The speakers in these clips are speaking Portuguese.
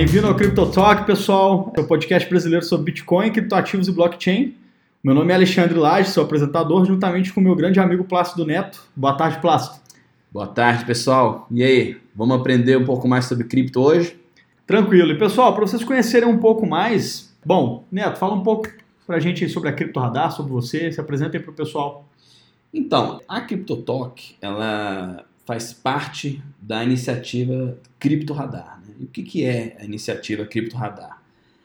bem-vindo ao Crypto Talk, pessoal. É o podcast brasileiro sobre Bitcoin, criptoativos e blockchain. Meu nome é Alexandre Lage, sou apresentador, juntamente com meu grande amigo Plácido Neto. Boa tarde, Plácido. Boa tarde, pessoal. E aí, vamos aprender um pouco mais sobre cripto hoje? Tranquilo. E pessoal, para vocês conhecerem um pouco mais, bom, Neto, fala um pouco para a gente sobre a Cripto Radar, sobre você, se apresentem para o pessoal. Então, a CryptoTalk, ela faz parte da iniciativa Cripto Radar. E o que, que é a iniciativa Cripto Radar?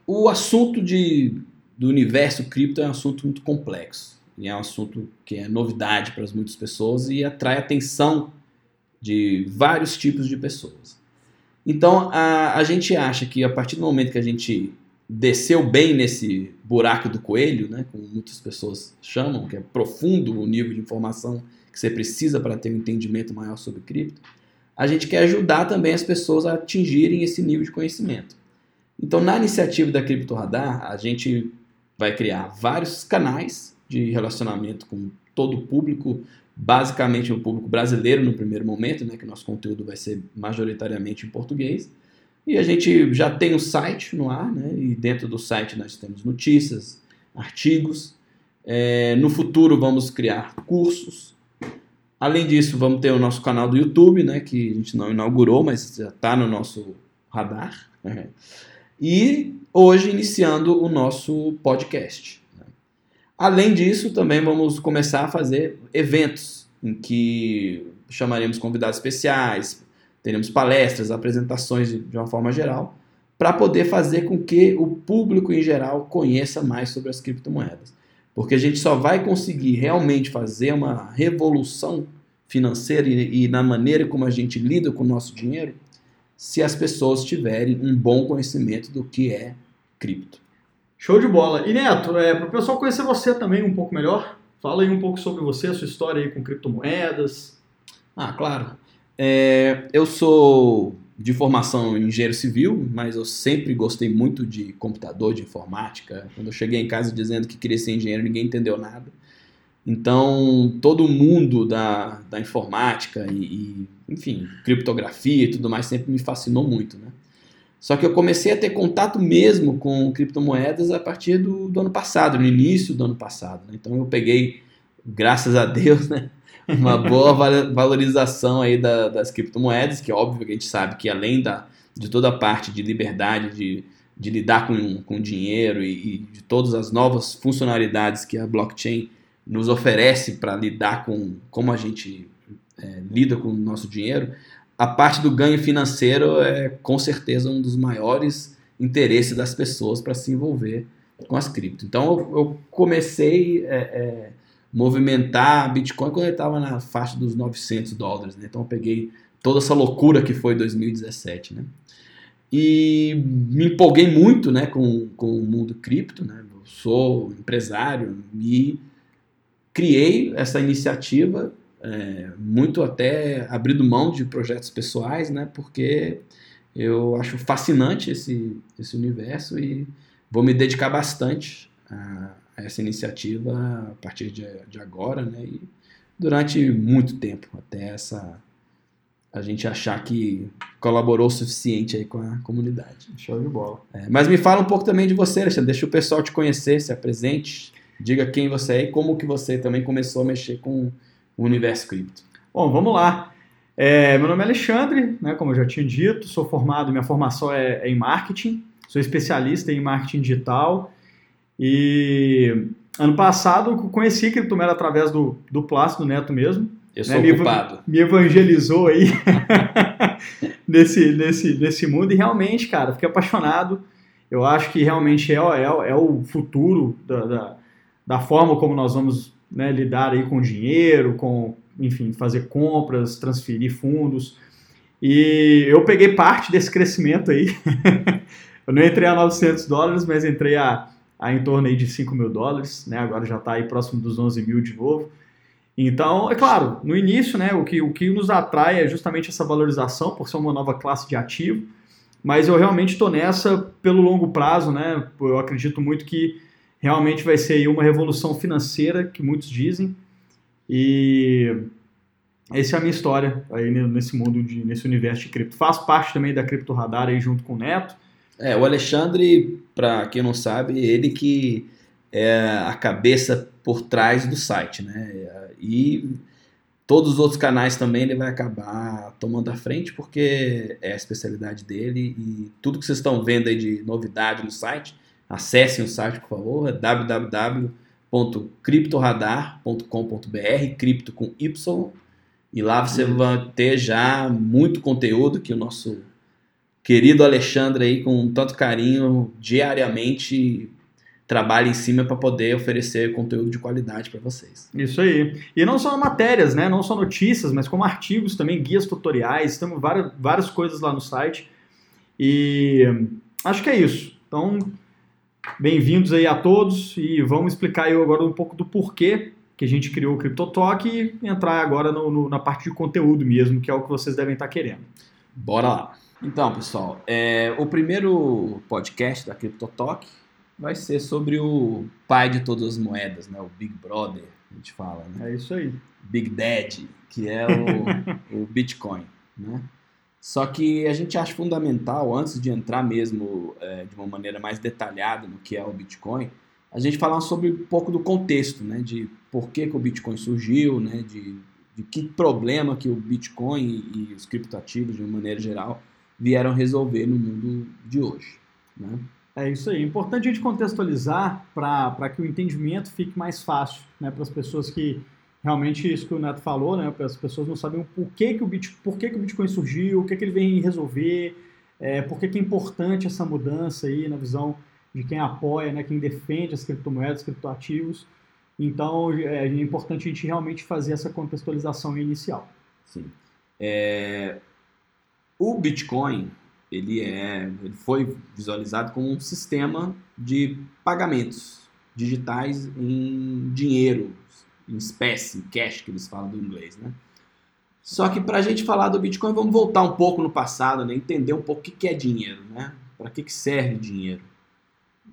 O assunto de, do universo cripto é um assunto muito complexo. E é um assunto que é novidade para muitas pessoas e atrai atenção de vários tipos de pessoas. Então, a, a gente acha que a partir do momento que a gente desceu bem nesse buraco do coelho, né, como muitas pessoas chamam, que é profundo o nível de informação que você precisa para ter um entendimento maior sobre cripto, a gente quer ajudar também as pessoas a atingirem esse nível de conhecimento. Então, na iniciativa da Cripto Radar, a gente vai criar vários canais de relacionamento com todo o público, basicamente o público brasileiro no primeiro momento, né, que nosso conteúdo vai ser majoritariamente em português. E a gente já tem o um site no ar, né, e dentro do site nós temos notícias, artigos. É, no futuro vamos criar cursos. Além disso, vamos ter o nosso canal do YouTube, né, que a gente não inaugurou, mas já está no nosso radar. Né. E hoje iniciando o nosso podcast. Além disso, também vamos começar a fazer eventos em que chamaremos convidados especiais, teremos palestras, apresentações de uma forma geral, para poder fazer com que o público em geral conheça mais sobre as criptomoedas. Porque a gente só vai conseguir realmente fazer uma revolução financeira e, e na maneira como a gente lida com o nosso dinheiro se as pessoas tiverem um bom conhecimento do que é cripto. Show de bola. E Neto, é, para o pessoal conhecer você também um pouco melhor, fala aí um pouco sobre você, a sua história aí com criptomoedas. Ah, claro. É, eu sou de formação engenheiro civil, mas eu sempre gostei muito de computador, de informática. Quando eu cheguei em casa dizendo que queria ser engenheiro, ninguém entendeu nada. Então, todo mundo da, da informática e, e, enfim, criptografia e tudo mais sempre me fascinou muito, né? Só que eu comecei a ter contato mesmo com criptomoedas a partir do, do ano passado, no início do ano passado. Né? Então eu peguei, graças a Deus, né, uma boa valorização aí da, das criptomoedas, que é óbvio que a gente sabe que além da, de toda a parte de liberdade de, de lidar com, com dinheiro e, e de todas as novas funcionalidades que a blockchain nos oferece para lidar com como a gente é, lida com o nosso dinheiro, a parte do ganho financeiro é com certeza um dos maiores interesses das pessoas para se envolver com as cripto. Então eu, comecei é, é, movimentar Bitcoin quando ele estava na faixa dos 900 dólares. Né? Então eu peguei toda essa loucura que foi 2017. Né? E me empolguei muito né, com, com o mundo cripto. Né? Eu sou empresário e criei essa iniciativa é, muito até abrindo mão de projetos pessoais, né? Porque eu acho fascinante esse, esse universo e vou me dedicar bastante a, essa iniciativa a partir de, de, agora, né? E durante muito tempo, até essa a gente achar que colaborou o suficiente aí com a comunidade. Show de bola. É, mas me fala um pouco também de você, Alexandre. Deixa o pessoal te conhecer, se apresente, diga quem você é e como que você também começou a mexer com o universo cripto? Bom, vamos lá. É, meu nome é Alexandre, né, como eu já tinha dito, sou formado, minha formação é, é em marketing, sou especialista em marketing digital e ano passado conheci criptomoeda através do, do Plácido Neto mesmo. Eu né, sou né, ocupado. Me, me evangelizou aí nesse, nesse, nesse mundo e realmente, cara, fiquei apaixonado. Eu acho que realmente é, é, é o futuro da, da, da forma como nós vamos né, lidar aí com dinheiro, com, enfim, fazer compras, transferir fundos. E eu peguei parte desse crescimento aí. eu não entrei a 900 dólares, mas entrei a, a em torno aí de 5 mil dólares, né? Agora já está aí próximo dos 11 mil de novo. Então, é claro, no início, né, o que, o que nos atrai é justamente essa valorização por ser uma nova classe de ativo, mas eu realmente estou nessa pelo longo prazo, né? Eu acredito muito que realmente vai ser uma revolução financeira, que muitos dizem, e essa é a minha história aí nesse mundo, de, nesse universo de cripto. Faço parte também da Cripto Radar aí junto com o Neto, É, o Alexandre, para quem não sabe, ele que é a cabeça por trás do site, né? E todos os outros canais também ele vai acabar tomando a frente porque é a especialidade dele. E tudo que vocês estão vendo aí de novidade no site, acessem o site, por favor, é www.criptoradar.com.br, cripto com Y, e lá você vai ter já muito conteúdo que o nosso querido Alexandre aí, com tanto carinho, diariamente trabalha em cima para poder oferecer conteúdo de qualidade para vocês. Isso aí. E não só matérias, né? Não só notícias, mas como artigos também, guias tutoriais, temos várias, várias coisas lá no site. E acho que é isso. Então, bem-vindos aí a todos e vamos explicar aí agora um pouco do porquê que a gente criou o CryptoTalk e entrar agora no, no, na parte de conteúdo mesmo, que é o que vocês devem estar querendo. Bora lá. Então, pessoal, é, o primeiro podcast da CryptoTalk vai ser sobre o pai de todas as moedas, né? O Big Brother, a gente fala, né? É isso aí. Big Daddy, que é o, o Bitcoin, né? Só que a gente acha fundamental, antes de entrar mesmo é, de uma maneira mais detalhada no que é o Bitcoin, a gente falar sobre um pouco do contexto, né? De por que, que o Bitcoin surgiu, né? De, de que problema que o Bitcoin e, e os criptoativos, de uma maneira geral, vieram resolver no mundo de hoje. Né? É isso aí. É importante a gente contextualizar para que o entendimento fique mais fácil né, para as pessoas que realmente isso que o Neto falou, né, as pessoas não sabem o porquê que o, Bitcoin, por que, que o Bitcoin surgiu, o que, que ele vem resolver, é, por que, que é importante essa mudança aí na visão de quem apoia, né, quem defende as criptomoedas, criptoativos. Então é, é importante a gente realmente fazer essa contextualização inicial. Sim. É, o Bitcoin ele é, ele foi visualizado como um sistema de pagamentos digitais em dinheiro, em espécie, cash que eles falam do inglês, né? Só que para a gente falar do Bitcoin, vamos voltar um pouco no passado, né? entender um pouco o que é dinheiro, né? Para que, que serve dinheiro?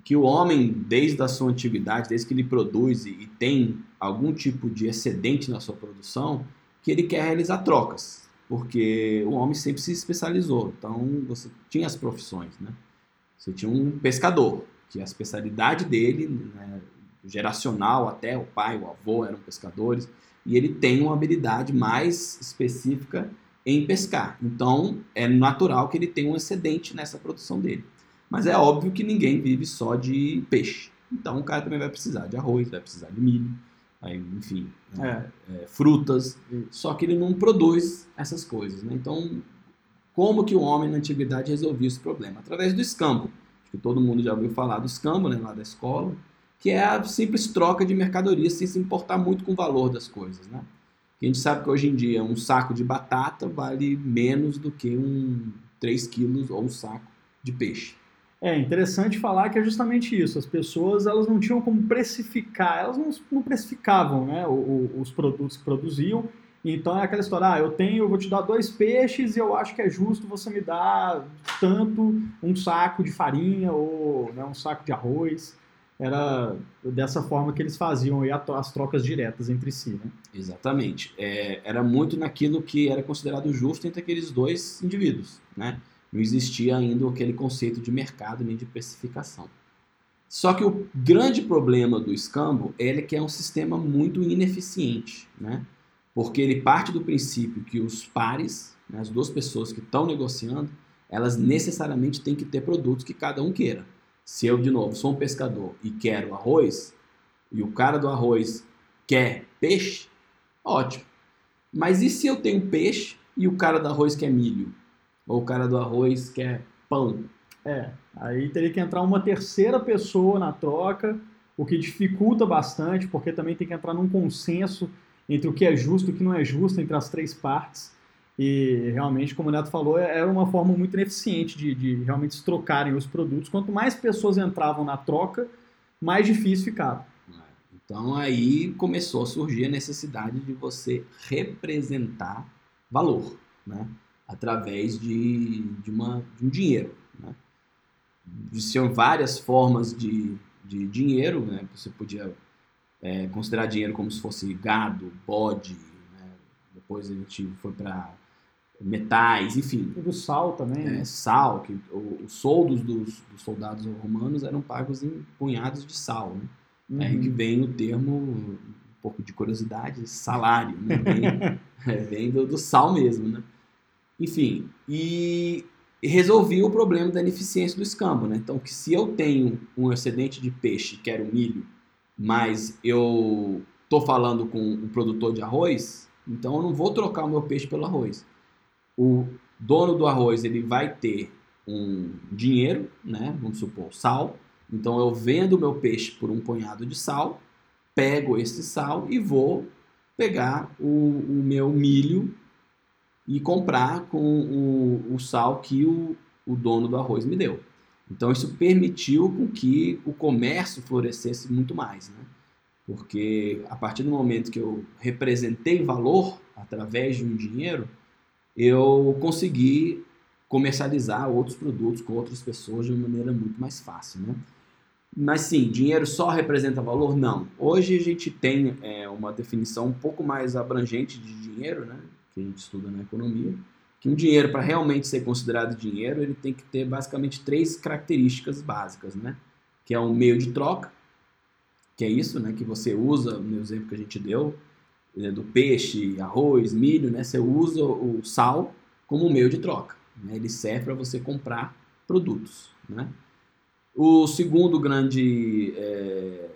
Que o homem, desde a sua antiguidade, desde que ele produz e tem algum tipo de excedente na sua produção, que ele quer realizar trocas porque o homem sempre se especializou. Então, você tinha as profissões, né? Você tinha um pescador, que a especialidade dele, né, geracional até, o pai, o avô eram pescadores, e ele tem uma habilidade mais específica em pescar. Então, é natural que ele tenha um excedente nessa produção dele. Mas é óbvio que ninguém vive só de peixe. Então, o cara também vai precisar de arroz, vai precisar de milho, aí, enfim, né, é. É, frutas, só que ele não produz essas coisas. Né? Então, como que o homem na antiguidade resolvia esse problema? Através do escambo. Acho que todo mundo já ouviu falar do escambo, né, lá da escola, que é a simples troca de mercadorias sem se importar muito com o valor das coisas. Né? a gente sabe que hoje em dia um saco de batata vale menos do que um 3 quilos ou um saco de peixe. É interessante falar que é justamente isso. As pessoas elas não tinham como precificar, elas não, não precificavam né, o, o, os produtos que produziam. Então é aquela história, ah, eu tenho, eu vou te dar dois peixes e eu acho que é justo você me dar tanto um saco de farinha ou né, um saco de arroz. Era dessa forma que eles faziam as trocas diretas entre si. Né? Exatamente. É, era muito naquilo que era considerado justo entre aqueles dois indivíduos. Né? Não existia ainda aquele conceito de mercado nem de precificação. Só que o grande problema do escambo é que é um sistema muito ineficiente, né? porque ele parte do princípio que os pares, né, as duas pessoas que estão negociando, elas necessariamente têm que ter produtos que cada um queira. Se eu, de novo, sou um pescador e quero arroz, e o cara do arroz quer peixe, ótimo. Mas e se eu tenho peixe e o cara do arroz quer milho? Ou o cara do arroz quer pão. É, aí teria que entrar uma terceira pessoa na troca, o que dificulta bastante, porque também tem que entrar num consenso entre o que é justo e o que não é justo entre as três partes. E realmente, como o Neto falou, é, era uma forma muito ineficiente de, de realmente se trocarem os produtos. Quanto mais pessoas entravam na troca, mais difícil ficava. Então aí começou a surgir a necessidade de você representar valor, né? Através de, de, uma, de um dinheiro. Né? Existiam várias formas de, de dinheiro, né? você podia é, considerar dinheiro como se fosse gado, bode, né? depois a gente foi para metais, enfim. E do sal também. É, sal, que os soldos dos, dos, soldados romanos eram pagos em punhados de sal. Né? Uhum. Aí que vem o termo, um pouco de curiosidade, salário. Né? Vem, é, vem do, do, sal mesmo. Né? Enfim, e, resolvi o problema da ineficiência do escambo. Né? Então, que se eu tenho um excedente de peixe, que era o milho, mas eu estou falando com um produtor de arroz, então eu não vou trocar o meu peixe pelo arroz. O dono do arroz ele vai ter um dinheiro, né? Vamos supor sal. Então eu vendo meu peixe por um punhado de sal, pego esse sal e vou pegar o, o meu milho e comprar com o, o sal que o, o dono do arroz me deu. Então isso permitiu com que o comércio florescesse muito mais, né? Porque a partir do momento que eu representei valor através de um dinheiro, eu consegui comercializar outros produtos com outras pessoas de uma maneira muito mais fácil, né? Mas sim, dinheiro só representa valor? Não. Hoje a gente tem é, uma definição um pouco mais abrangente de dinheiro, né? Que a gente estuda na economia, que um dinheiro, para realmente ser considerado dinheiro, ele tem que ter basicamente três características básicas, né? Que é um meio de troca, que é isso, né? Que você usa, no exemplo que a gente deu, né, do peixe, arroz, milho, né? Você usa o sal como meio de troca. Né? Ele serve para você comprar produtos, né? O segundo grande é,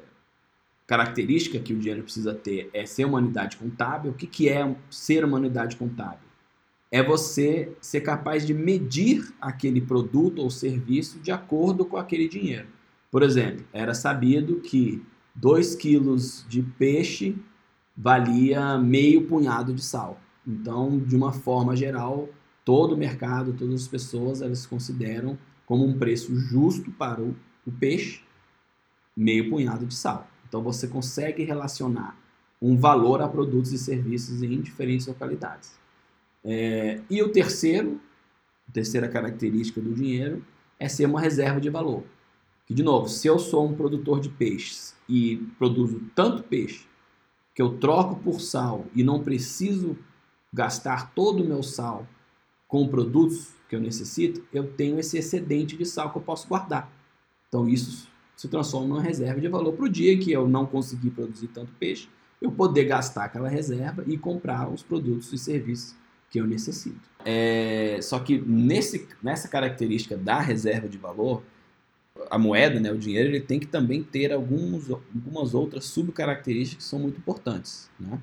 característica que o dinheiro precisa ter é ser uma unidade contábil. O que, que é ser uma unidade contábil? é você ser capaz de medir aquele produto ou serviço de acordo com aquele dinheiro. Por exemplo, era sabido que 2 quilos de peixe valia meio punhado de sal. Então, de uma forma geral, todo o mercado, todas as pessoas, elas consideram como um preço justo para o, o peixe meio punhado de sal. Então, você consegue relacionar um valor a produtos e serviços em diferentes localidades. É, e o terceiro, a terceira característica do dinheiro é ser uma reserva de valor. Que, de novo, se eu sou um produtor de peixes e produzo tanto peixe que eu troco por sal e não preciso gastar todo o meu sal com produtos que eu necessito, eu tenho esse excedente de sal que eu posso guardar. Então isso se transforma numa reserva de valor para o dia que eu não conseguir produzir tanto peixe, eu poder gastar aquela reserva e comprar os produtos e serviços que eu necessito. É, só que nesse, nessa característica da reserva de valor, a moeda, né, o dinheiro, ele tem que também ter alguns, algumas outras subcaracterísticas que são muito importantes, né?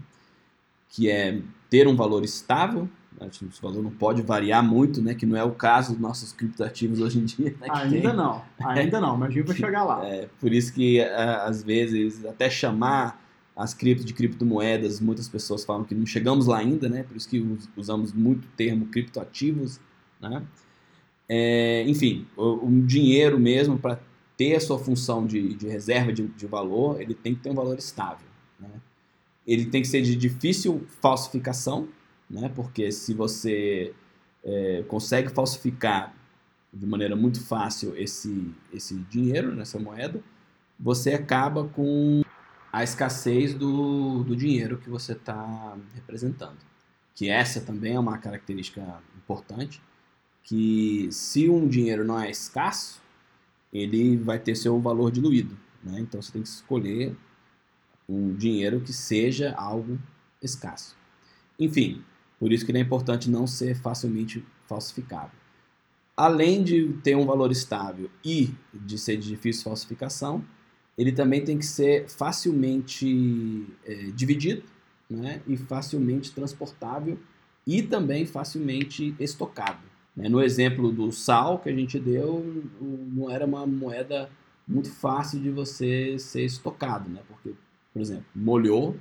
que é ter um valor estável, né, esse valor não pode variar muito, né, que não é o caso dos nossos criptoativos hoje em dia. Né, ainda tem. não, ainda não, mas a gente vai chegar lá. É, por isso que às vezes até chamar as cripto de criptomoedas, muitas pessoas falam que não chegamos lá ainda, né? Por isso que usamos muito o termo criptoativos, né? É, enfim, o, o, dinheiro mesmo, para ter a sua função de, de reserva de, de, valor, ele tem que ter um valor estável, né? Ele tem que ser de difícil falsificação, né? Porque se você é, consegue falsificar de maneira muito fácil esse, esse dinheiro, essa moeda, você acaba com a escassez do, do dinheiro que você está representando. Que essa também é uma característica importante, que se um dinheiro não é escasso, ele vai ter seu valor diluído. Né? Então você tem que escolher um dinheiro que seja algo escasso. Enfim, por isso que é importante não ser facilmente falsificável. Além de ter um valor estável e de ser de difícil falsificação, ele também tem que ser facilmente é, dividido né, e facilmente transportável e também facilmente estocado. Né? No exemplo do sal que a gente deu, não era uma moeda muito fácil de você ser estocado, né? porque, por exemplo, molhou,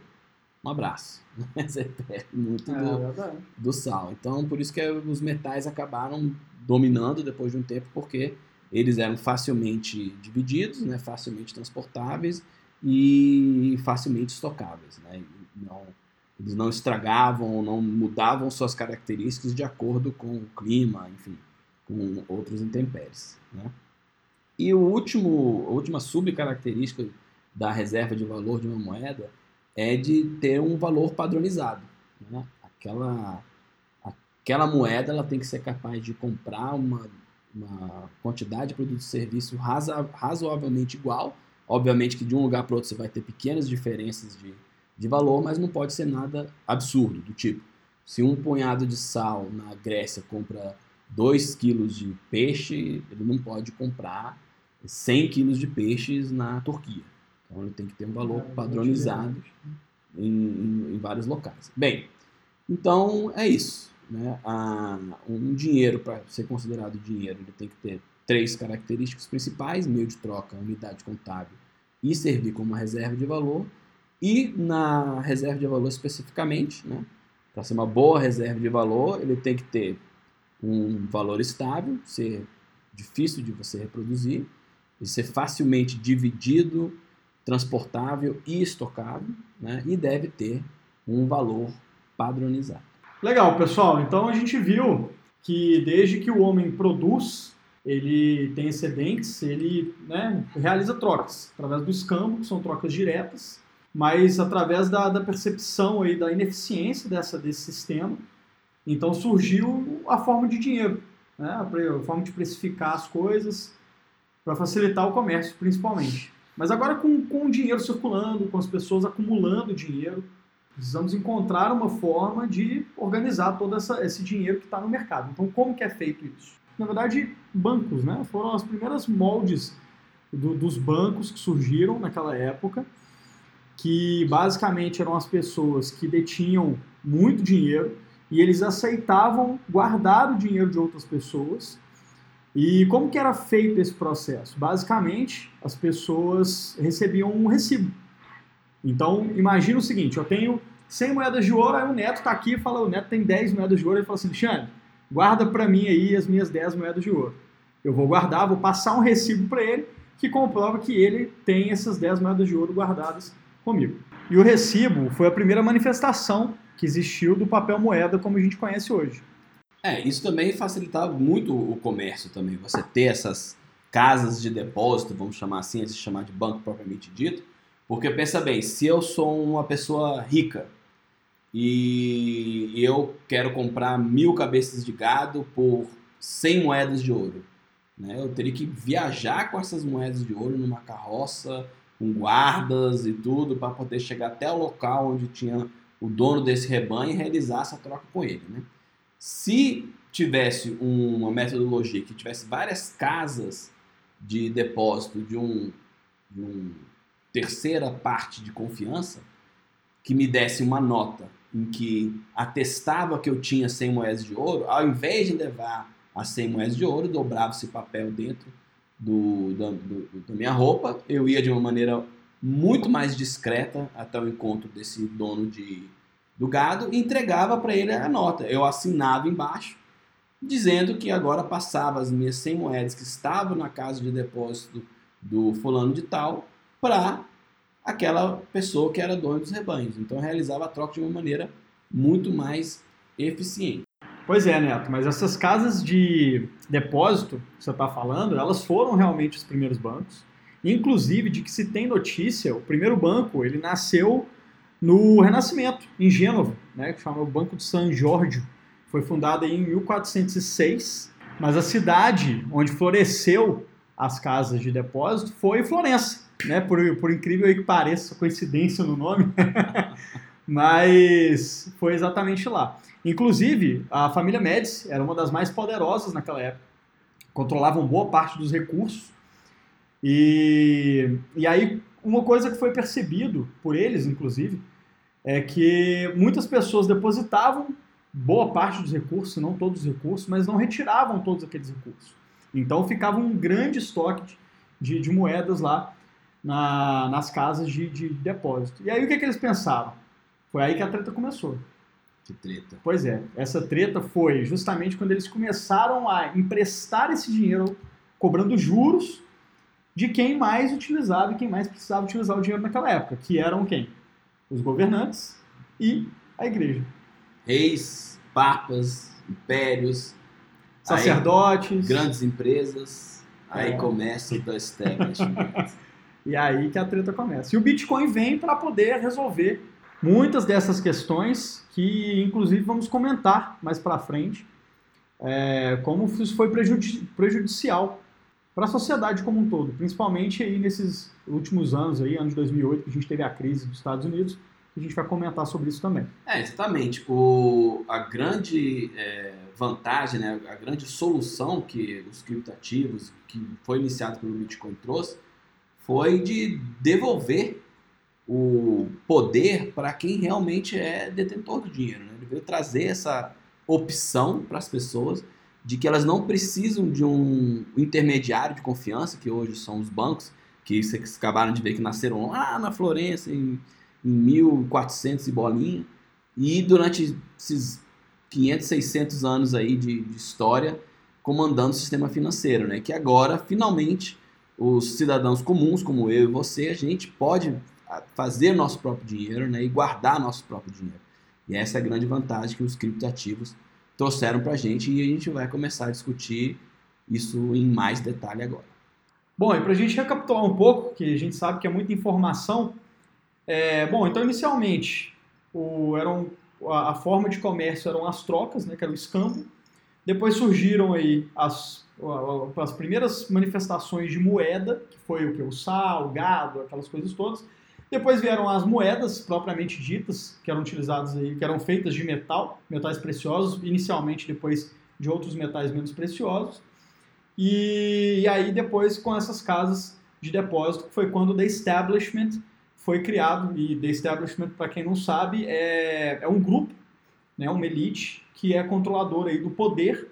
um abraço. Você perde muito é, do, do sal. Então, por isso que os metais acabaram dominando depois de um tempo, porque eles eram facilmente divididos, né, facilmente transportáveis e facilmente estocáveis. Né? Não, eles não estragavam, não mudavam suas características de acordo com o clima, enfim, com outros intempéries. Né? E o último, a última subcaracterística da reserva de valor de uma moeda é de ter um valor padronizado. Né? Aquela, aquela moeda ela tem que ser capaz de comprar uma, uma quantidade de produto e serviço raza, razoavelmente igual. Obviamente que de um lugar para outro você vai ter pequenas diferenças de, de valor, mas não pode ser nada absurdo, do tipo, se um punhado de sal na Grécia compra 2 quilos de peixe, ele não pode comprar 100 quilos de peixes na Turquia. Então ele tem que ter um valor padronizado em, em, em, vários locais. Bem, então é isso. Né? Um dinheiro, para ser considerado dinheiro, ele tem que ter três características principais: meio de troca, unidade contábil e servir como reserva de valor. E na reserva de valor especificamente, né? para ser uma boa reserva de valor, ele tem que ter um valor estável, ser difícil de você reproduzir, e ser facilmente dividido, transportável e estocável, né? e deve ter um valor padronizado. Legal, pessoal. Então a gente viu que desde que o homem produz, ele tem excedentes, ele né, realiza trocas através do escambo, que são trocas diretas, mas através da, da percepção aí da ineficiência dessa, desse sistema, então surgiu a forma de dinheiro, né? a forma de precificar as coisas para facilitar o comércio, principalmente. Mas agora com, com o dinheiro circulando, com as pessoas acumulando dinheiro, precisamos encontrar uma forma de organizar todo essa, esse dinheiro que está no mercado. Então, como que é feito isso? Na verdade, bancos, né? Foram as primeiras moldes do, dos bancos que surgiram naquela época, que basicamente eram as pessoas que detinham muito dinheiro e eles aceitavam guardar o dinheiro de outras pessoas. E como que era feito esse processo? Basicamente, as pessoas recebiam um recibo. Então, imagina o seguinte, eu tenho 100 moedas de ouro, aí o Neto está aqui e fala, o Neto tem 10 moedas de ouro, ele fala assim, Alexandre, guarda para mim aí as minhas 10 moedas de ouro. Eu vou guardar, vou passar um recibo para ele que comprova que ele tem essas 10 moedas de ouro guardadas comigo. E o recibo foi a primeira manifestação que existiu do papel moeda como a gente conhece hoje. É, isso também facilitava muito o comércio também. Você ter essas casas de depósito, vamos chamar assim, antes de chamar de banco propriamente dito. Porque pensa bem, se eu sou uma pessoa rica e eu quero comprar mil cabeças de gado por 100 moedas de ouro, né? eu teria que viajar com essas moedas de ouro numa carroça, com guardas e tudo, para poder chegar até o local onde tinha o dono desse rebanho e realizar essa troca com ele. Né? Se tivesse uma metodologia que tivesse várias casas de depósito de um, de um terceira parte de confiança, que me desse uma nota em que atestava que eu tinha 100 moedas de ouro, ao invés de levar as 100 moedas de ouro, dobrava esse papel dentro do, do, da minha roupa, eu ia de uma maneira muito mais discreta até o encontro desse dono de, do gado e entregava para ele a nota. Eu assinava embaixo, dizendo que agora passava as minhas 100 moedas que estavam na casa de depósito do fulano de tal para aquela pessoa que era dono dos rebanhos. Então realizava a troca de uma maneira muito mais eficiente. Pois é, Neto, mas essas casas de depósito que você está falando, elas foram realmente os primeiros bancos. Inclusive, de que se tem notícia, o primeiro banco ele nasceu no Renascimento, em Gênova, né, que chama o Banco de San Giorgio. Foi fundado em 1406, mas a cidade onde floresceu as casas de depósito foi Florença, né, por, por incrível que pareça, coincidência no nome, mas foi exatamente lá. Inclusive, a família Médici era uma das mais poderosas naquela época, controlavam boa parte dos recursos. E, e aí, uma coisa que foi percebido por eles, inclusive, é que muitas pessoas depositavam boa parte dos recursos, não todos os recursos, mas não retiravam todos aqueles recursos. Então ficava um grande estoque de, de moedas lá na, nas casas de, de depósito. E aí o que, que eles pensaram? Foi aí que a treta começou. Que treta. Pois é, essa treta foi justamente quando eles começaram a emprestar esse dinheiro, cobrando juros de quem mais utilizava e quem mais precisava utilizar o dinheiro naquela época, que eram quem? Os governantes e a igreja. Reis, papas, impérios, sacerdotes, aí, grandes empresas, aí é. começa o establishment. e aí que a treta começa. E o Bitcoin vem para poder resolver muitas dessas questões que, inclusive, vamos comentar mais para frente, é, como isso foi prejudici prejudicial para a sociedade como um todo, principalmente aí nesses últimos anos, aí, anos de 2008, que a gente teve a crise dos Estados Unidos, a gente vai comentar sobre isso também. É, exatamente. O, a grande é, vantagem, né, a grande solução que os criptativos, que foi iniciado pelo Bitcoin, trouxe, foi de devolver o poder para quem realmente é detentor do dinheiro. Né? Ele veio trazer essa opção para as pessoas de que elas não precisam de um intermediário de confiança, que hoje são os bancos, que vocês acabaram de ver que nasceram lá na Florença em, em 1400 e bolinha, e durante esses 500, 600 anos aí de, de história comandando o sistema financeiro, né? Que agora, finalmente, os cidadãos comuns, como eu e você, a gente pode fazer nosso próprio dinheiro né, e guardar nosso próprio dinheiro. E essa é a grande vantagem que os criptoativos trouxeram para a gente e a gente vai começar a discutir isso em mais detalhe agora. Bom, e para a gente recapitular um pouco, que a gente sabe que é muita informação, é, bom, então inicialmente o, eram, a, a, forma de comércio eram as trocas, né, que era o escambo, depois surgiram aí as, as primeiras manifestações de moeda, que foi o que? O sal, o gado, aquelas coisas todas, depois vieram as moedas propriamente ditas, que eram utilizadas aí, que eram feitas de metal, metais preciosos, inicialmente depois de outros metais menos preciosos. E, e aí depois com essas casas de depósito, foi quando The Establishment foi criado. E The Establishment, para quem não sabe, é, é um grupo, né, uma elite, que é controladora aí do poder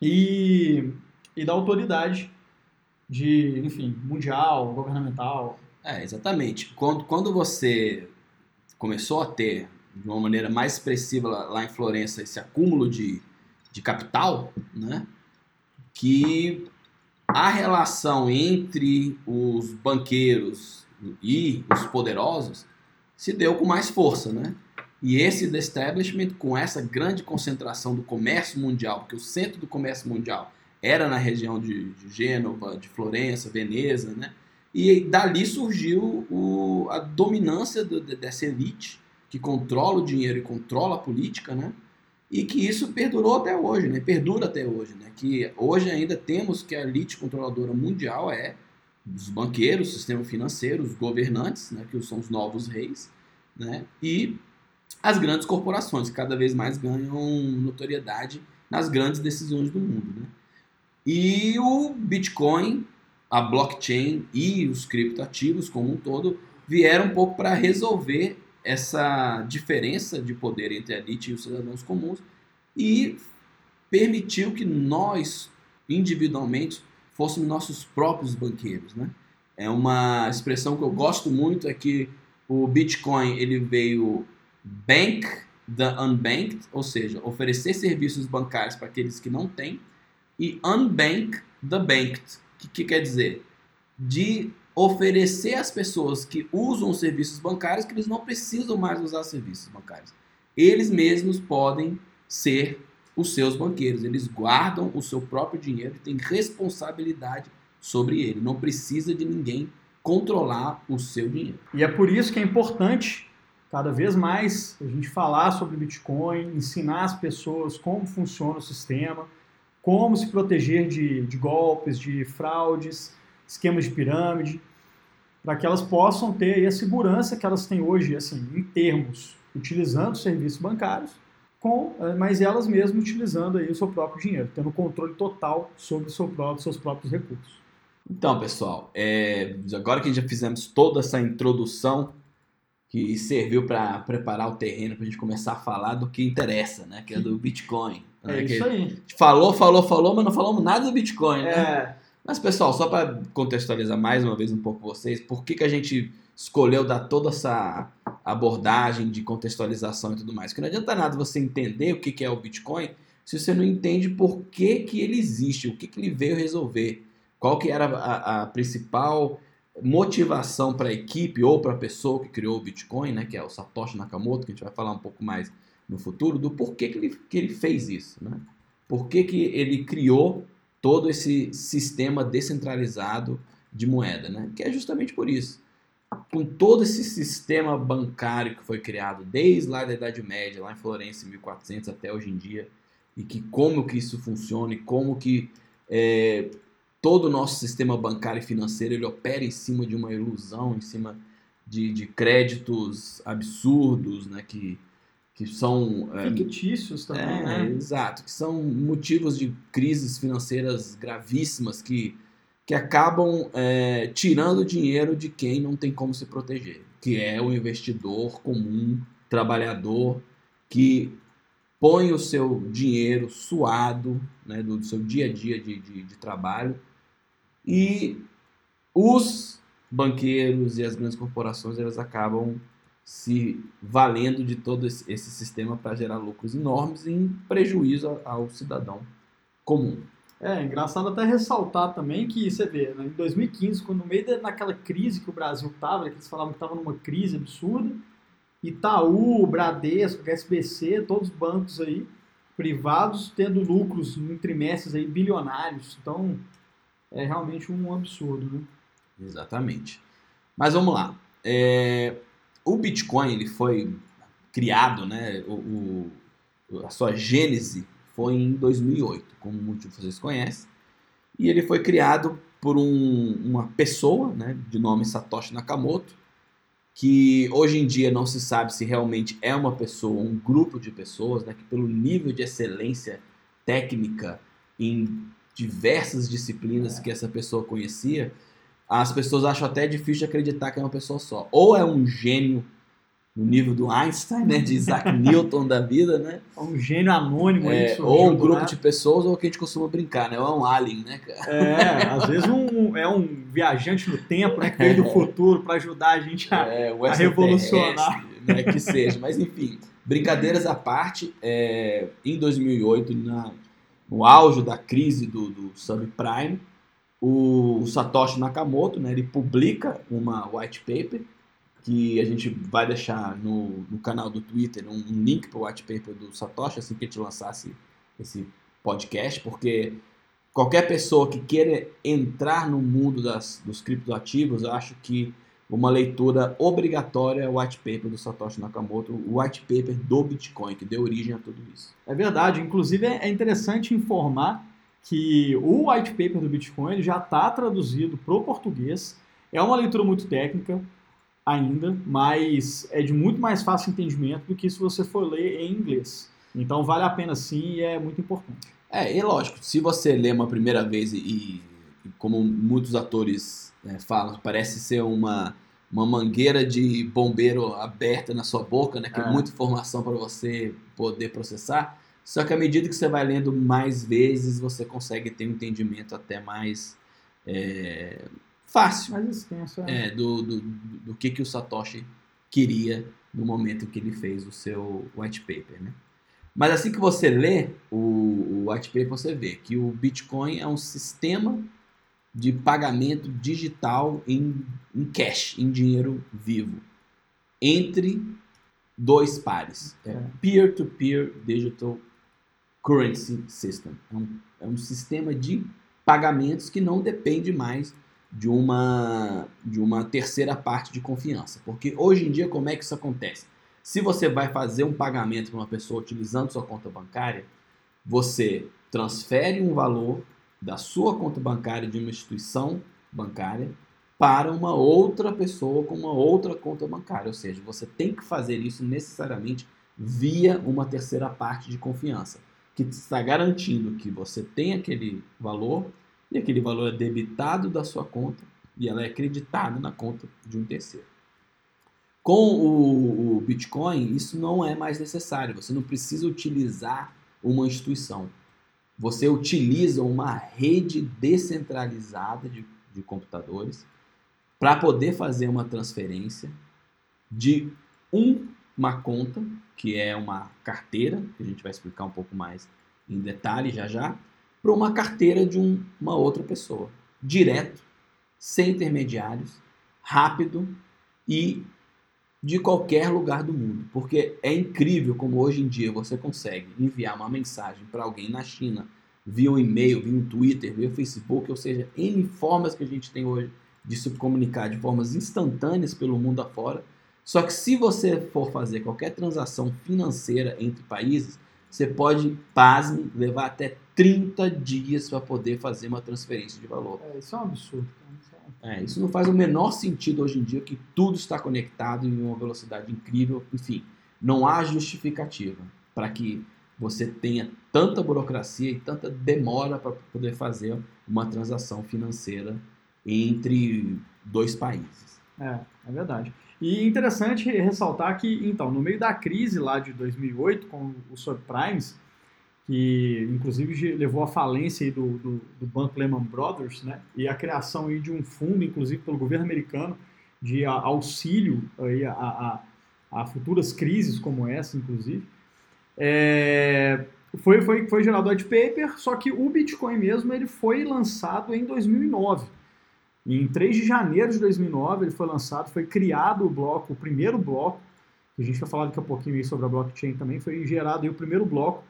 e, e da autoridade de, enfim, mundial, governamental, é, exatamente. Quando, quando você começou a ter, de uma maneira mais expressiva lá, lá em Florença, esse acúmulo de, de capital, né? Que a relação entre os banqueiros e os poderosos se deu com mais força, né? E esse establishment, com essa grande concentração do comércio mundial, porque o centro do comércio mundial era na região de, de Gênova, de Florença, Veneza, né? E dali surgiu o, a dominância do, dessa elite que controla o dinheiro e controla a política, né? E que isso perdurou até hoje, né? Perdura até hoje, né? Que hoje ainda temos que a elite controladora mundial é os banqueiros, o sistema financeiro, os governantes, né? Que são os novos reis, né? E as grandes corporações, que cada vez mais ganham notoriedade nas grandes decisões do mundo, né? E o Bitcoin a blockchain e os criptoativos como um todo vieram um pouco para resolver essa diferença de poder entre a elite e os cidadãos comuns e permitiu que nós, individualmente, fôssemos nossos próprios banqueiros. Né? É uma expressão que eu gosto muito, é que o Bitcoin ele veio bank the unbanked, ou seja, oferecer serviços bancários para aqueles que não têm, e unbank the banked, que, que quer dizer? De oferecer às pessoas que usam os serviços bancários que eles não precisam mais usar serviços bancários. Eles mesmos podem ser os seus banqueiros. Eles guardam o seu próprio dinheiro e têm responsabilidade sobre ele. Não precisa de ninguém controlar o seu dinheiro. E é por isso que é importante cada vez mais a gente falar sobre Bitcoin, ensinar as pessoas como funciona o sistema como se proteger de, de golpes, de fraudes, esquemas de pirâmide, para que elas possam ter a segurança que elas têm hoje, assim, em termos, utilizando serviços bancários, com, eh, mas elas mesmas utilizando aí o seu próprio dinheiro, tendo controle total sobre seu próprio, seus próprios recursos. Então, pessoal, é, agora que já fizemos toda essa introdução que serviu para preparar o terreno para a gente começar a falar do que interessa, né? Que é do Bitcoin. É né? isso aí. Falou, falou, falou, mas não falamos nada do Bitcoin, né? É. Mas, pessoal, só para contextualizar mais uma vez um pouco vocês, por que, que a gente escolheu dar toda essa abordagem de contextualização e tudo mais? Porque não adianta nada você entender o que, que é o Bitcoin se você não entende por que, que ele existe, o que, que ele veio resolver, qual que era a, a principal motivação para a equipe ou para a pessoa que criou o Bitcoin, né, que é o Satoshi Nakamoto, que a gente vai falar um pouco mais no futuro, do porquê que ele, que ele fez isso. Né? Por que, que ele criou todo esse sistema descentralizado de moeda, né? que é justamente por isso. com todo esse sistema bancário que foi criado desde lá da Idade Média, lá em Florença, em 1400 até hoje em dia, e que como que isso funciona e como que é, todo o nosso sistema bancário e financeiro ele opera em cima de uma ilusão, em cima de, de créditos absurdos, né, que, que são... É, Fictícios também, é, né? Exato, que são motivos de crises financeiras gravíssimas que que acabam é, tirando dinheiro de quem não tem como se proteger, que é o investidor comum, trabalhador, que põe o seu dinheiro suado né, do, seu dia a dia de, de, de trabalho e os banqueiros e as grandes corporações elas acabam se valendo de todo esse, sistema para gerar lucros enormes em prejuízo ao, cidadão comum. É, engraçado até ressaltar também que você vê, né, em 2015, quando no meio daquela crise que o Brasil estava, que eles falavam que estava numa crise absurda, Itaú, Bradesco, SBC, todos os bancos aí privados tendo lucros em trimestres aí bilionários. Então, é realmente um absurdo, né? Exatamente. Mas vamos lá. É, o Bitcoin ele foi criado, né? O, o, a sua gênese foi em 2008, como muitos de vocês conhecem. E ele foi criado por um, uma pessoa né, de nome Satoshi Nakamoto, que hoje em dia não se sabe se realmente é uma pessoa, um grupo de pessoas, né, que pelo nível de excelência técnica em diversas disciplinas que essa pessoa conhecia, as pessoas acham até difícil de acreditar que é uma pessoa só. Ou é um gênio no nível do Einstein, né, de Isaac Newton da vida, né? É um gênio anônimo é, isso. Ou um grupo de pessoas, ou o que a gente costuma brincar, né? Ou é um alien, né, cara? É, às vezes um, é um viajante no tempo, né, que veio do futuro para ajudar a gente a, é, a revolucionar. Né, que seja, mas enfim, brincadeiras à parte, é, em 2008, na, no auge da crise do, do subprime, o Satoshi Nakamoto, né, ele publica uma white paper que a gente vai deixar no, no canal do Twitter um, um link para o white paper do Satoshi assim que a gente lançasse esse podcast, porque qualquer pessoa que queira entrar no mundo das, dos criptoativos, acho que uma leitura obrigatória é o white paper do Satoshi Nakamoto, o white paper do Bitcoin, que deu origem a tudo isso. É verdade, inclusive é interessante informar que o white paper do Bitcoin já está traduzido para o português, é uma leitura muito técnica, ainda, mas é de muito mais fácil entendimento do que se você for ler em inglês. Então vale a pena sim e é muito importante. É, e lógico, se você lê uma primeira vez e, e como muitos atores é, falam, parece ser uma, uma mangueira de bombeiro aberta na sua boca, né, que é, é muita informação para você poder processar. Só que à medida que você vai lendo mais vezes, você consegue ter um entendimento até mais é, fácil mais extenso, é. é do, do, do, que, que o Satoshi queria no momento que ele fez o seu white paper. Né? Mas assim que você lê o, o white paper, você vê que o Bitcoin é um sistema de pagamento digital em, em cash, em dinheiro vivo, entre dois pares. É, é. Peer-to-peer Digital Currency System. É um, é um sistema de pagamentos que não depende mais de uma, de uma terceira parte de confiança. Porque hoje em dia, como é que isso acontece? Se você vai fazer um pagamento para uma pessoa utilizando sua conta bancária, você transfere um valor da sua conta bancária de uma instituição bancária para uma outra pessoa com uma outra conta bancária. Ou seja, você tem que fazer isso necessariamente via uma terceira parte de confiança, que está garantindo que você tem aquele valor e aquele valor é debitado da sua conta e ela é acreditada na conta de um terceiro. Com o, o Bitcoin, isso não é mais necessário. Você não precisa utilizar uma instituição. Você utiliza uma rede descentralizada de, de computadores para poder fazer uma transferência de um, uma conta, que é uma carteira, que a gente vai explicar um pouco mais em detalhe já já, para uma carteira de um, uma outra pessoa. Direto, sem intermediários, rápido e de qualquer lugar do mundo. Porque é incrível como hoje em dia você consegue enviar uma mensagem para alguém na China via um e-mail, via um Twitter, via um Facebook, ou seja, N formas que a gente tem hoje de se comunicar de formas instantâneas pelo mundo afora. Só que se você for fazer qualquer transação financeira entre países, você pode, pasme, levar até 30 dias para poder fazer uma transferência de valor. É, isso é um absurdo. É, isso não faz o menor sentido hoje em dia, que tudo está conectado em uma velocidade incrível. Enfim, não há justificativa para que você tenha tanta burocracia e tanta demora para poder fazer uma transação financeira entre dois países. É, é verdade. E interessante ressaltar que, então, no meio da crise lá de 2008, com os subprimes, que inclusive levou à falência do, do, do, banco Lehman Brothers, né, e a criação aí de um fundo, inclusive pelo governo americano, de auxílio aí a, a, a futuras crises como essa, inclusive, é, foi, foi, foi gerado o white paper, só que o Bitcoin mesmo ele foi lançado em 2009. Em 3 de janeiro de 2009 ele foi lançado, foi criado o bloco, o primeiro bloco, que a gente vai falar daqui a pouquinho sobre a blockchain também, foi gerado o primeiro bloco,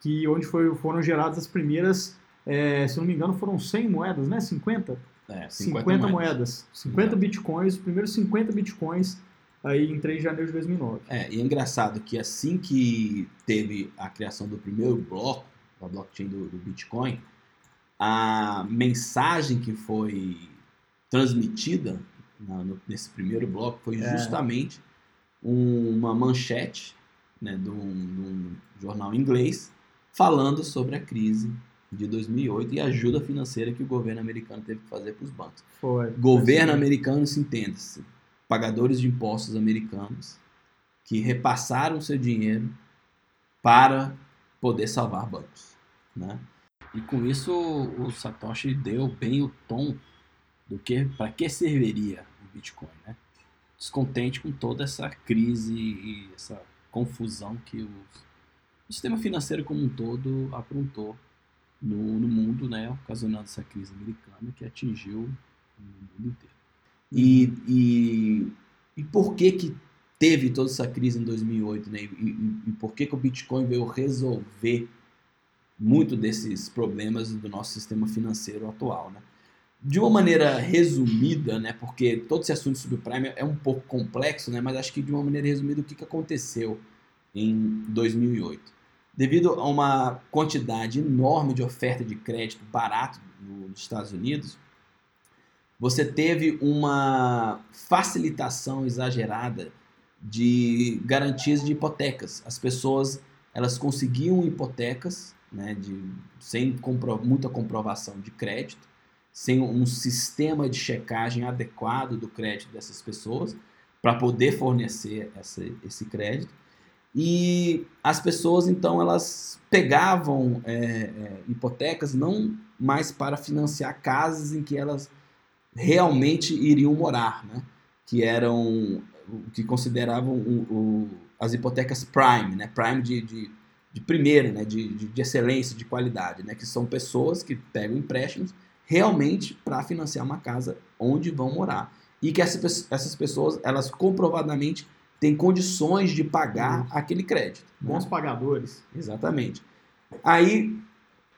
que onde foi, foram geradas as primeiras, é, se não me engano, foram 100 moedas, né? 50? É, 50, 50 moedas. moedas. 50 é. bitcoins, os primeiros 50 bitcoins aí em 3 de janeiro de 2009. É, e é engraçado que assim que teve a criação do primeiro bloco, a blockchain do, do Bitcoin, a mensagem que foi transmitida na, no, nesse primeiro bloco foi é. justamente um, uma manchete né, de, um, de um jornal inglês falando sobre a crise de 2008 e a ajuda financeira que o governo americano teve que fazer para os bancos. Foi. Governo americano, se entende-se, pagadores de impostos americanos que repassaram seu dinheiro para poder salvar bancos. Né? E com isso o Satoshi deu bem o tom do que para que serviria o Bitcoin, né? Descontente com toda essa crise e essa confusão que o sistema financeiro como um todo aprontou no, no mundo, né, ocasionando essa crise americana que atingiu o mundo inteiro. E, e, e por que que teve toda essa crise em 2008, né? E, e, e, por que que o Bitcoin veio resolver muito desses problemas do nosso sistema financeiro atual, né? De uma maneira resumida, né? Porque todo esse assunto sobre o Prime é um pouco complexo, né? Mas acho que de uma maneira resumida o que, que aconteceu em 2008? Devido a uma quantidade enorme de oferta de crédito barato nos Estados Unidos, você teve uma facilitação exagerada de garantias de hipotecas. As pessoas elas conseguiam hipotecas né, de, sem compro, muita comprovação de crédito, sem um sistema de checagem adequado do crédito dessas pessoas para poder fornecer essa, esse crédito. E as pessoas, então, elas pegavam é, é, hipotecas não mais para financiar casas em que elas realmente iriam morar, né? que eram o que consideravam o, o, as hipotecas prime, né? prime de, de, de primeira, né? De, de, de, excelência, de qualidade, né? que são pessoas que pegam empréstimos realmente para financiar uma casa onde vão morar. E que essas, essas pessoas, elas comprovadamente têm condições de pagar aquele crédito. Né? Bons né? pagadores. Exatamente. Aí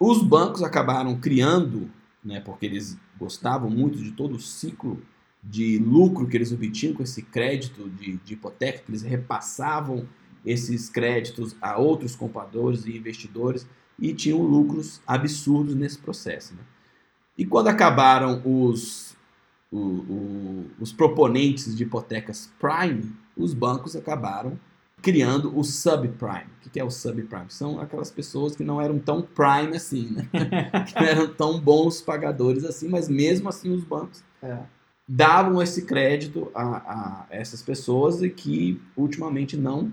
os bancos acabaram criando, né, porque eles gostavam muito de todo o ciclo de lucro que eles obtinham com esse crédito de, de hipoteca, que eles repassavam esses créditos a outros compradores e investidores e tinham lucros absurdos nesse processo. Né? E quando acabaram os, o, o, os proponentes de hipotecas prime, os bancos acabaram criando o subprime. O que é o subprime? São aquelas pessoas que não eram tão prime assim, né? que não eram tão bons pagadores assim, mas mesmo assim os bancos é. davam esse crédito a, a, essas pessoas e que ultimamente não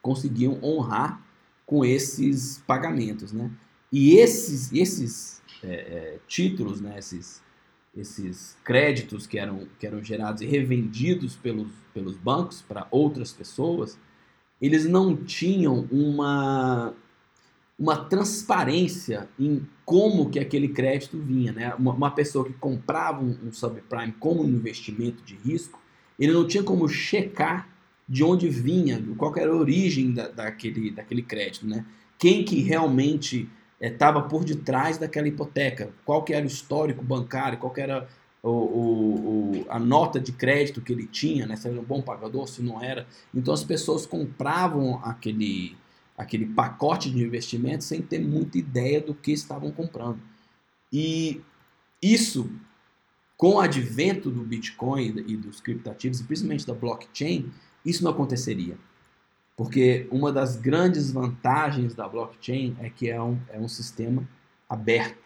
conseguiam honrar com esses pagamentos, né? E esses, esses é, é, títulos, né? Esses, esses créditos que eram, que eram gerados e revendidos pelos, pelos bancos para outras pessoas, eles não tinham uma, uma transparência em como que aquele crédito vinha. Né? Uma, uma pessoa que comprava um, um subprime como investimento de risco, ele não tinha como checar de onde vinha, qual era a origem da, daquele, daquele crédito. Né? Quem que realmente estava é, por detrás daquela hipoteca, qual que era o histórico bancário, qual que era o, o, o, a nota de crédito que ele tinha, né? se era um bom pagador, se não era. Então as pessoas compravam aquele, aquele pacote de investimento sem ter muita ideia do que estavam comprando. E isso, com o advento do Bitcoin e dos criptativos, principalmente da blockchain, isso não aconteceria. Porque uma das grandes vantagens da blockchain é que é um, é um sistema aberto,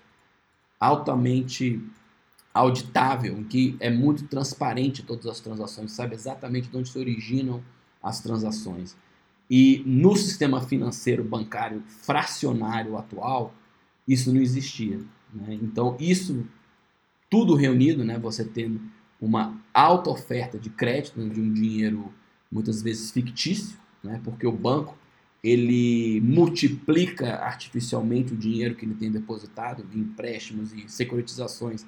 altamente auditável, em que é muito transparente todas as transações, sabe exatamente de onde se originam as transações. E no sistema financeiro bancário fracionário atual, isso não existia. Né? Então, isso tudo reunido, né, você tendo uma alta oferta de crédito, de um dinheiro muitas vezes fictício, né, porque o banco ele multiplica artificialmente o dinheiro que ele tem depositado em empréstimos e securitizações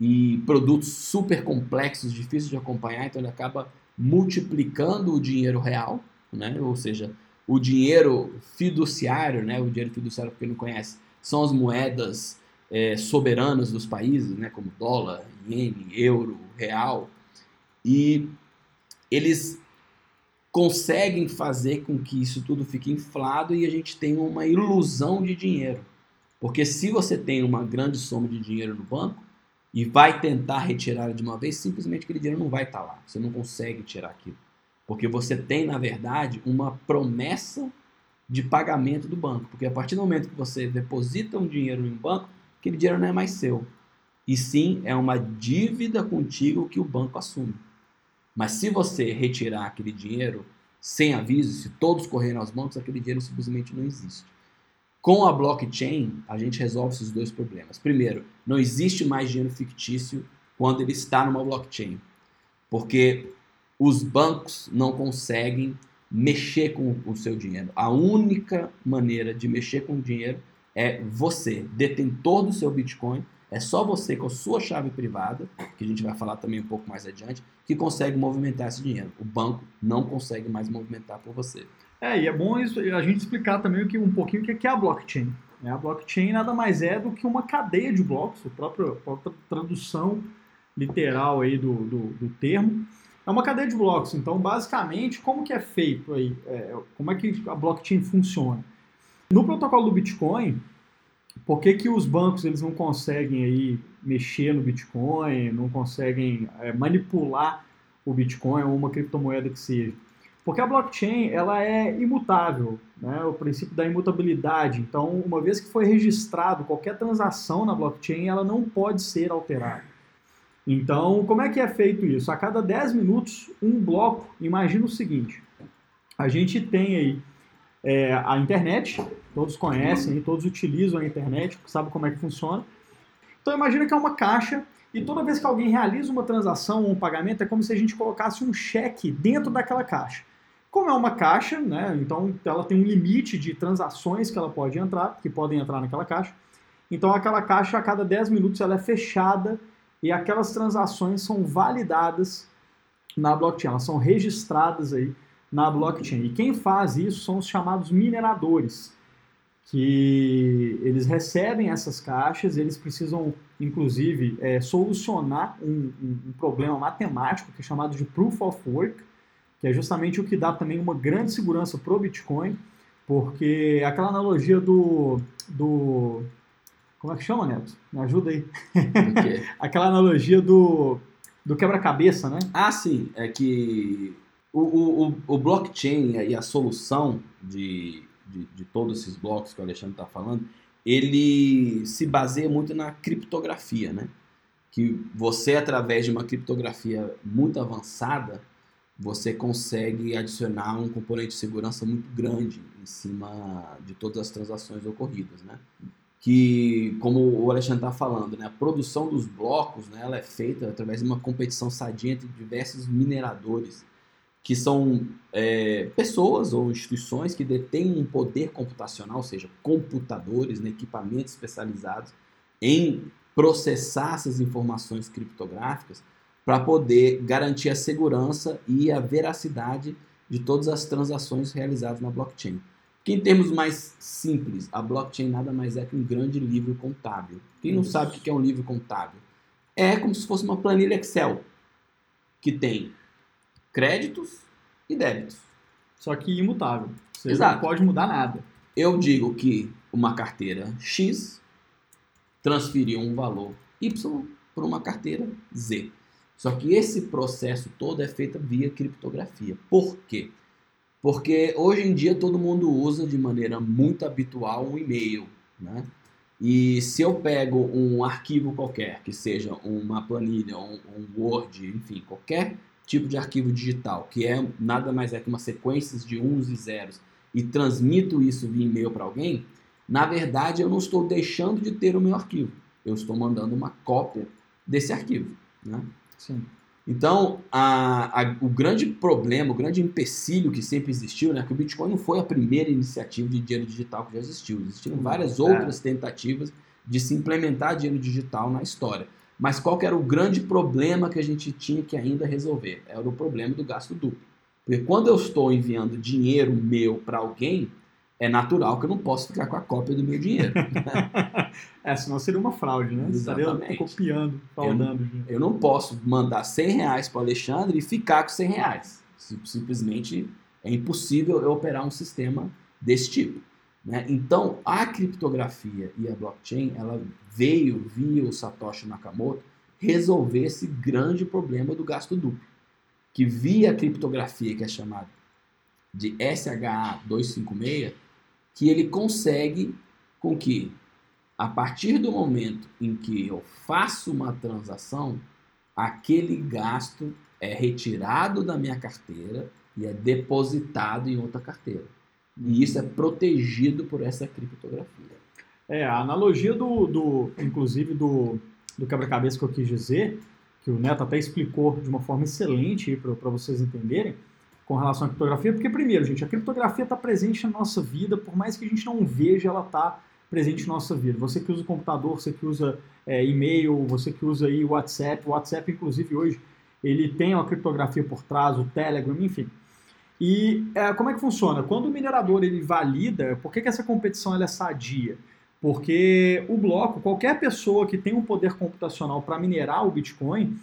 e produtos super complexos, difíceis de acompanhar, então ele acaba multiplicando o dinheiro real, né? ou seja, o dinheiro fiduciário, né? o dinheiro fiduciário, porque não conhece, são as moedas é, soberanas dos países, né? como dólar, iene, euro, real, e eles conseguem fazer com que isso tudo fique inflado e a gente tenha uma ilusão de dinheiro. Porque se você tem uma grande soma de dinheiro no banco, e vai tentar retirar de uma vez, simplesmente aquele dinheiro não vai estar tá lá. Você não consegue tirar aquilo. Porque você tem, na verdade, uma promessa de pagamento do banco. Porque a partir do momento que você deposita um dinheiro em um banco, aquele dinheiro não é mais seu. E sim, é uma dívida contigo que o banco assume. Mas se você retirar aquele dinheiro sem aviso, se todos correrem aos bancos, aquele dinheiro simplesmente não existe. Com a blockchain, a gente resolve esses dois problemas. Primeiro, não existe mais dinheiro fictício quando ele está numa blockchain, porque os bancos não conseguem mexer com o seu dinheiro. A única maneira de mexer com o dinheiro é você, detentor do seu Bitcoin, é só você com a sua chave privada, que a gente vai falar também um pouco mais adiante, que consegue movimentar esse dinheiro. O banco não consegue mais movimentar por você. É, e é bom isso, a gente explicar também um pouquinho o que é a blockchain. Né? A blockchain nada mais é do que uma cadeia de blocos, a própria, a própria tradução literal aí do, do, do, termo. É uma cadeia de blocos. Então, basicamente, como que é feito aí? É, como é que a blockchain funciona? No protocolo do Bitcoin, por que, que os bancos eles não conseguem aí mexer no Bitcoin, não conseguem é, manipular o Bitcoin ou uma criptomoeda que seja? Porque a blockchain ela é imutável, né? o princípio da imutabilidade. Então, uma vez que foi registrado qualquer transação na blockchain, ela não pode ser alterada. Então, como é que é feito isso? A cada 10 minutos, um bloco, imagina o seguinte, a gente tem aí é, a internet, todos conhecem, todos utilizam a internet, sabem como é que funciona. Então, imagina que é uma caixa e toda vez que alguém realiza uma transação ou um pagamento, é como se a gente colocasse um cheque dentro daquela caixa. Como é uma caixa, né, então ela tem um limite de transações que ela pode entrar, que podem entrar naquela caixa. Então aquela caixa a cada 10 minutos ela é fechada e aquelas transações são validadas na blockchain, elas são registradas aí na blockchain. E quem faz isso são os chamados mineradores, que eles recebem essas caixas, eles precisam, inclusive, é, solucionar um, um, um problema matemático que é chamado de Proof of Work, que é justamente o que dá também uma grande segurança para o Bitcoin, porque aquela analogia do, do. Como é que chama, Neto? Me ajuda aí. aquela analogia do, do quebra-cabeça, né? Ah, sim. É que o, o, o blockchain e a solução de, de, de todos esses blocos que o Alexandre está falando, ele se baseia muito na criptografia, né? Que você, através de uma criptografia muito avançada, você consegue adicionar um componente de segurança muito grande em cima de todas as transações ocorridas, né? Que, como o Alexandre está falando, né, a produção dos blocos, né, ela é feita através de uma competição sadia entre diversos mineradores, que são é, pessoas ou instituições que detêm um poder computacional, ou seja, computadores, né, equipamentos especializados em processar essas informações criptográficas para poder garantir a segurança e a veracidade de todas as transações realizadas na blockchain. Que em termos mais simples, a blockchain nada mais é que um grande livro contábil. Quem não sabe o que é um livro contábil? é como se fosse uma planilha Excel que tem créditos e débitos. Só que imutável. Você Exato. não pode mudar nada. Eu digo que uma carteira X transferiu um valor Y para uma carteira Z. Só que esse processo todo é feito via criptografia. Por quê? Porque hoje em dia todo mundo usa de maneira muito habitual um e-mail, né? E se eu pego um arquivo qualquer, que seja uma planilha, um, um Word, enfim, qualquer tipo de arquivo digital, que é nada mais é que uma sequência de uns e zeros, e transmito isso via e-mail para alguém, na verdade eu não estou deixando de ter o meu arquivo. Eu estou mandando uma cópia desse arquivo. Né? Sim. Então, a, a, o grande problema, o grande empecilho que sempre existiu, né, que o Bitcoin não foi a primeira iniciativa de dinheiro digital que já existiu. Existiram várias outras tentativas de se implementar dinheiro digital na história. Mas qual que era o grande problema que a gente tinha que ainda resolver? Era o problema do gasto duplo. Porque quando eu estou enviando dinheiro meu para alguém, é natural que eu não possa ficar com a cópia do meu dinheiro. é, senão seria uma fraude, né? Exatamente. Estaria copiando, fraudando. Eu, eu não posso mandar 100 reais para o Alexandre e ficar com 100 reais. Simplesmente é impossível eu operar um sistema desse tipo. Né? Então, a criptografia e a blockchain, ela veio via o Satoshi Nakamoto resolver esse grande problema do gasto duplo. Que via a criptografia, que é chamada de SHA-256, que ele consegue com que, a partir do momento em que eu faço uma transação, aquele gasto é retirado da minha carteira e é depositado em outra carteira. E isso é protegido por essa criptografia. É, a analogia do, do inclusive, do, do quebra-cabeça que eu quis dizer, que o Neto até explicou de uma forma excelente para vocês entenderem, com relação à criptografia, porque, primeiro, gente, a criptografia está presente na nossa vida, por mais que a gente não veja, ela está presente na nossa vida. Você que usa o computador, você que usa é, e-mail, você que usa aí WhatsApp, o WhatsApp, inclusive, hoje, ele tem uma criptografia por trás, o Telegram, enfim. E é, como é que funciona? Quando o minerador ele valida, por que, que essa competição ela é sadia? Porque o bloco, qualquer pessoa que tem um poder computacional para minerar o Bitcoin,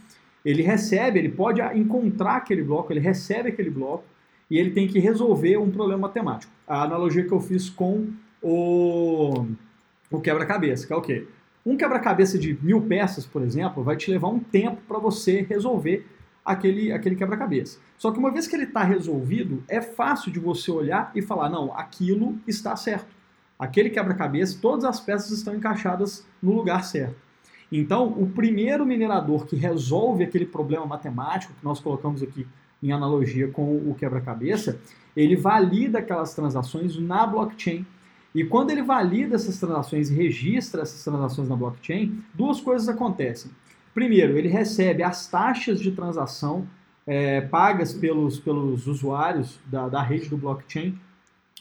ele recebe, ele pode encontrar aquele bloco, ele recebe aquele bloco e ele tem que resolver um problema matemático. A analogia que eu fiz com o, o quebra-cabeça, que é o quê? Um quebra-cabeça de mil peças, por exemplo, vai te levar um tempo para você resolver aquele, aquele quebra-cabeça. Só que uma vez que ele está resolvido, é fácil de você olhar e falar, não, aquilo está certo. Aquele quebra-cabeça, todas as peças estão encaixadas no lugar certo. Então, o primeiro minerador que resolve aquele problema matemático que nós colocamos aqui em analogia com o quebra-cabeça, ele valida aquelas transações na blockchain. E quando ele valida essas transações e registra essas transações na blockchain, duas coisas acontecem. Primeiro, ele recebe as taxas de transação é, pagas pelos, pelos usuários da, da rede do blockchain.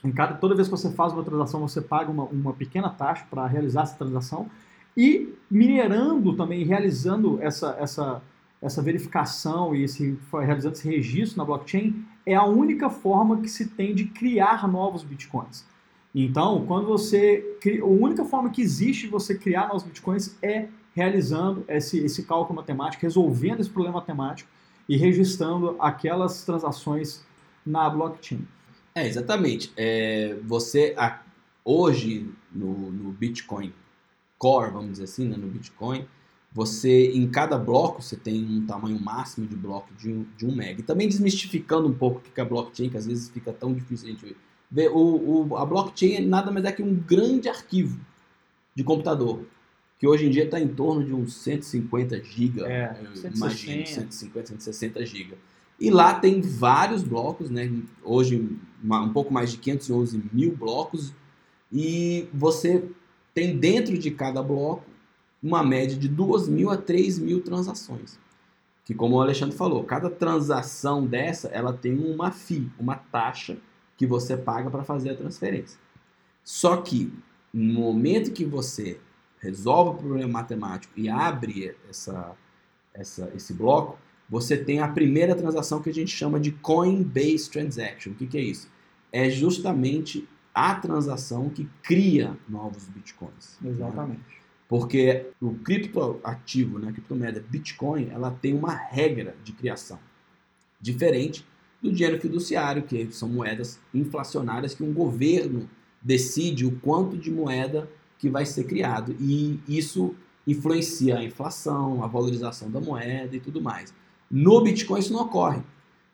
Em cada, toda vez que você faz uma transação, você paga uma, uma pequena taxa para realizar essa transação. E minerando também, realizando essa, essa, essa verificação e esse, realizando esse registro na blockchain, é a única forma que se tem de criar novos bitcoins. Então, quando você. A única forma que existe de você criar novos bitcoins é realizando esse, esse cálculo matemático, resolvendo esse problema matemático e registrando aquelas transações na blockchain. É, exatamente. É, você, hoje, no, no Bitcoin Core, vamos dizer assim, né, no Bitcoin, você, em cada bloco, você tem um tamanho máximo de bloco de um, de um mega. E também desmistificando um pouco o que é a blockchain, que às vezes fica tão difícil a gente ver. O, o, a blockchain nada mais é que um grande arquivo de computador, que hoje em dia está em torno de uns 150 GB, é, imagino, 150, 160 GB. E lá tem vários blocos, né? hoje um pouco mais de 511 mil blocos, e você tem dentro de cada bloco uma média de 2 mil a 3 mil transações. Que como o Alexandre falou, cada transação dessa ela tem uma FII, uma taxa que você paga para fazer a transferência. Só que no momento que você resolve o problema matemático e abre essa, essa, esse bloco, você tem a primeira transação que a gente chama de Coinbase Transaction. O que, que é isso? É justamente a transação que cria novos bitcoins. Exatamente. Né? Porque o criptoativo, né, a criptomoeda Bitcoin, ela tem uma regra de criação diferente do dinheiro fiduciário, que são moedas inflacionárias que um governo decide o quanto de moeda que vai ser criado e isso influencia a inflação, a valorização da moeda e tudo mais. No Bitcoin isso não ocorre.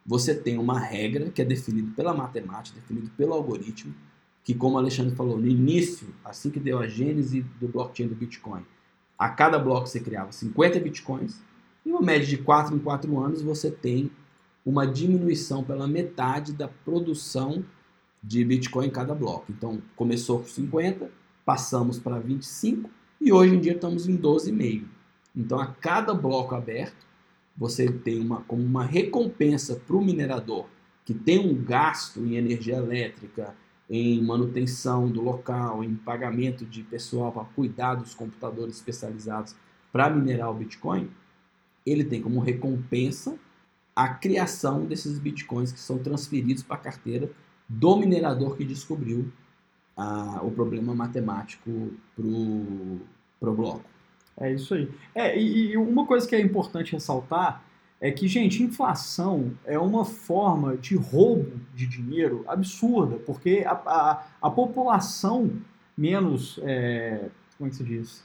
Você tem uma regra que é definida pela matemática, definida pelo algoritmo, que, como o Alexandre falou, no início, assim que deu a gênese do blockchain do Bitcoin, a cada bloco você criava 50 Bitcoins, e uma média de 4 em 4 anos você tem uma diminuição pela metade da produção de Bitcoin em cada bloco. Então, começou com 50, passamos para 25 e hoje em dia estamos em 12,5. Então, a cada bloco aberto, você tem uma, como uma recompensa para o minerador que tem um gasto em energia elétrica, em manutenção do local, em pagamento de pessoal para cuidar dos computadores especializados para minerar o Bitcoin, ele tem como recompensa a criação desses Bitcoins que são transferidos para a carteira do minerador que descobriu ah, o problema matemático para o bloco. É isso aí. É, e, e uma coisa que é importante ressaltar é que, gente, inflação é uma forma de roubo de dinheiro absurda, porque a, a, a população menos. É, como é que se diz?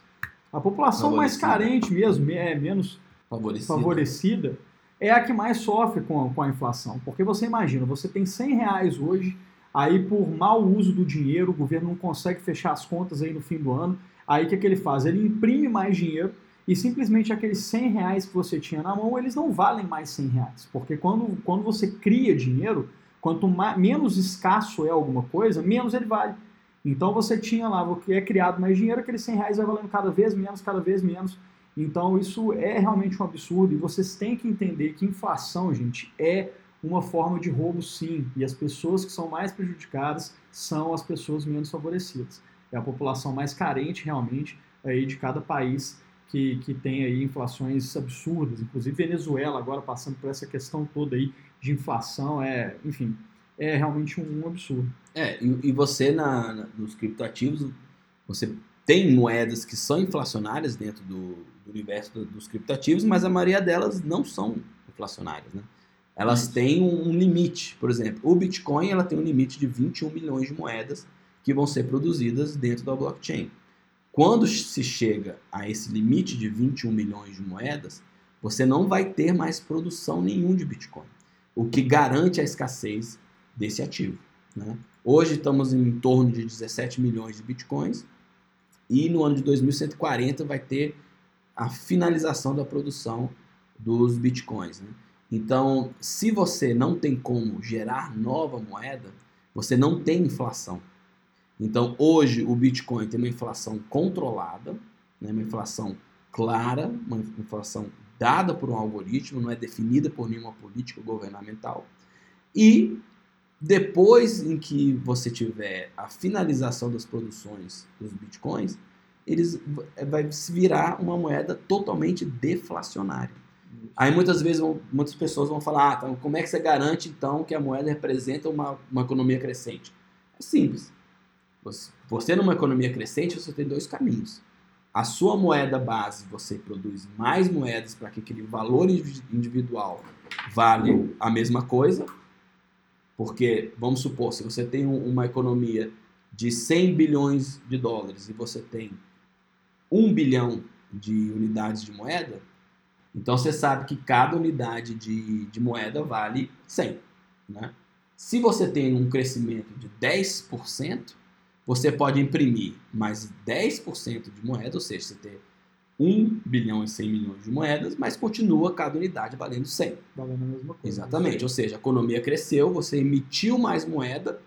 A população mais carente mesmo, é, menos favorecida. favorecida, é a que mais sofre com a, com a inflação. Porque você imagina, você tem 100 reais hoje, aí por mau uso do dinheiro, o governo não consegue fechar as contas aí no fim do ano, aí o que, que ele faz? Ele imprime mais dinheiro e simplesmente aqueles 100 reais que você tinha na mão, eles não valem mais 100 reais. Porque quando, quando você cria dinheiro, quanto mais, menos escasso é alguma coisa, menos ele vale. Então você tinha lá, é criado mais dinheiro, aqueles 100 reais vai valendo cada vez menos, cada vez menos. Então isso é realmente um absurdo e vocês têm que entender que inflação, gente, é uma forma de roubo sim. E as pessoas que são mais prejudicadas são as pessoas menos favorecidas. É a população mais carente realmente aí de cada país que, que tem aí inflações absurdas, inclusive Venezuela agora passando por essa questão toda aí de inflação, é, enfim, é realmente um, absurdo. É, e, e você na, na, nos criptoativos, você tem moedas que são inflacionárias dentro do, do universo do, dos criptoativos, mas a maioria delas não são inflacionárias, né? Elas têm um, um limite, por exemplo, o Bitcoin ela tem um limite de 21 milhões de moedas que vão ser produzidas dentro da blockchain. Quando se chega a esse limite de 21 milhões de moedas, você não vai ter mais produção nenhum de Bitcoin, o que garante a escassez desse ativo. Né? Hoje estamos em torno de 17 milhões de Bitcoins e no ano de 2140 vai ter a finalização da produção dos Bitcoins. Né? Então, se você não tem como gerar nova moeda, você não tem inflação. Então, hoje, o Bitcoin tem uma inflação controlada, né, uma inflação clara, uma inflação dada por um algoritmo, não é definida por nenhuma política governamental. E depois em que você tiver a finalização das produções dos bitcoins, eles vai se virar uma moeda totalmente deflacionária. Aí muitas vezes muitas pessoas vão falar, ah, então, como é que você garante então que a moeda representa uma, uma economia crescente? É simples. Você numa economia crescente, você tem dois caminhos. A sua moeda base, você produz mais moedas para que aquele valor individual vale a mesma coisa. Porque, vamos supor, se você tem uma economia de 100 bilhões de dólares e você tem 1 bilhão de unidades de moeda, então você sabe que cada unidade de, de moeda vale 100. Né? Se você tem um crescimento de 10%, você pode imprimir mais 10% de moeda, ou seja, você tem 1 bilhão e 100 milhões de moedas, mas continua cada unidade valendo 100. Valendo a mesma coisa. Exatamente, ou seja, a economia cresceu, você emitiu mais moeda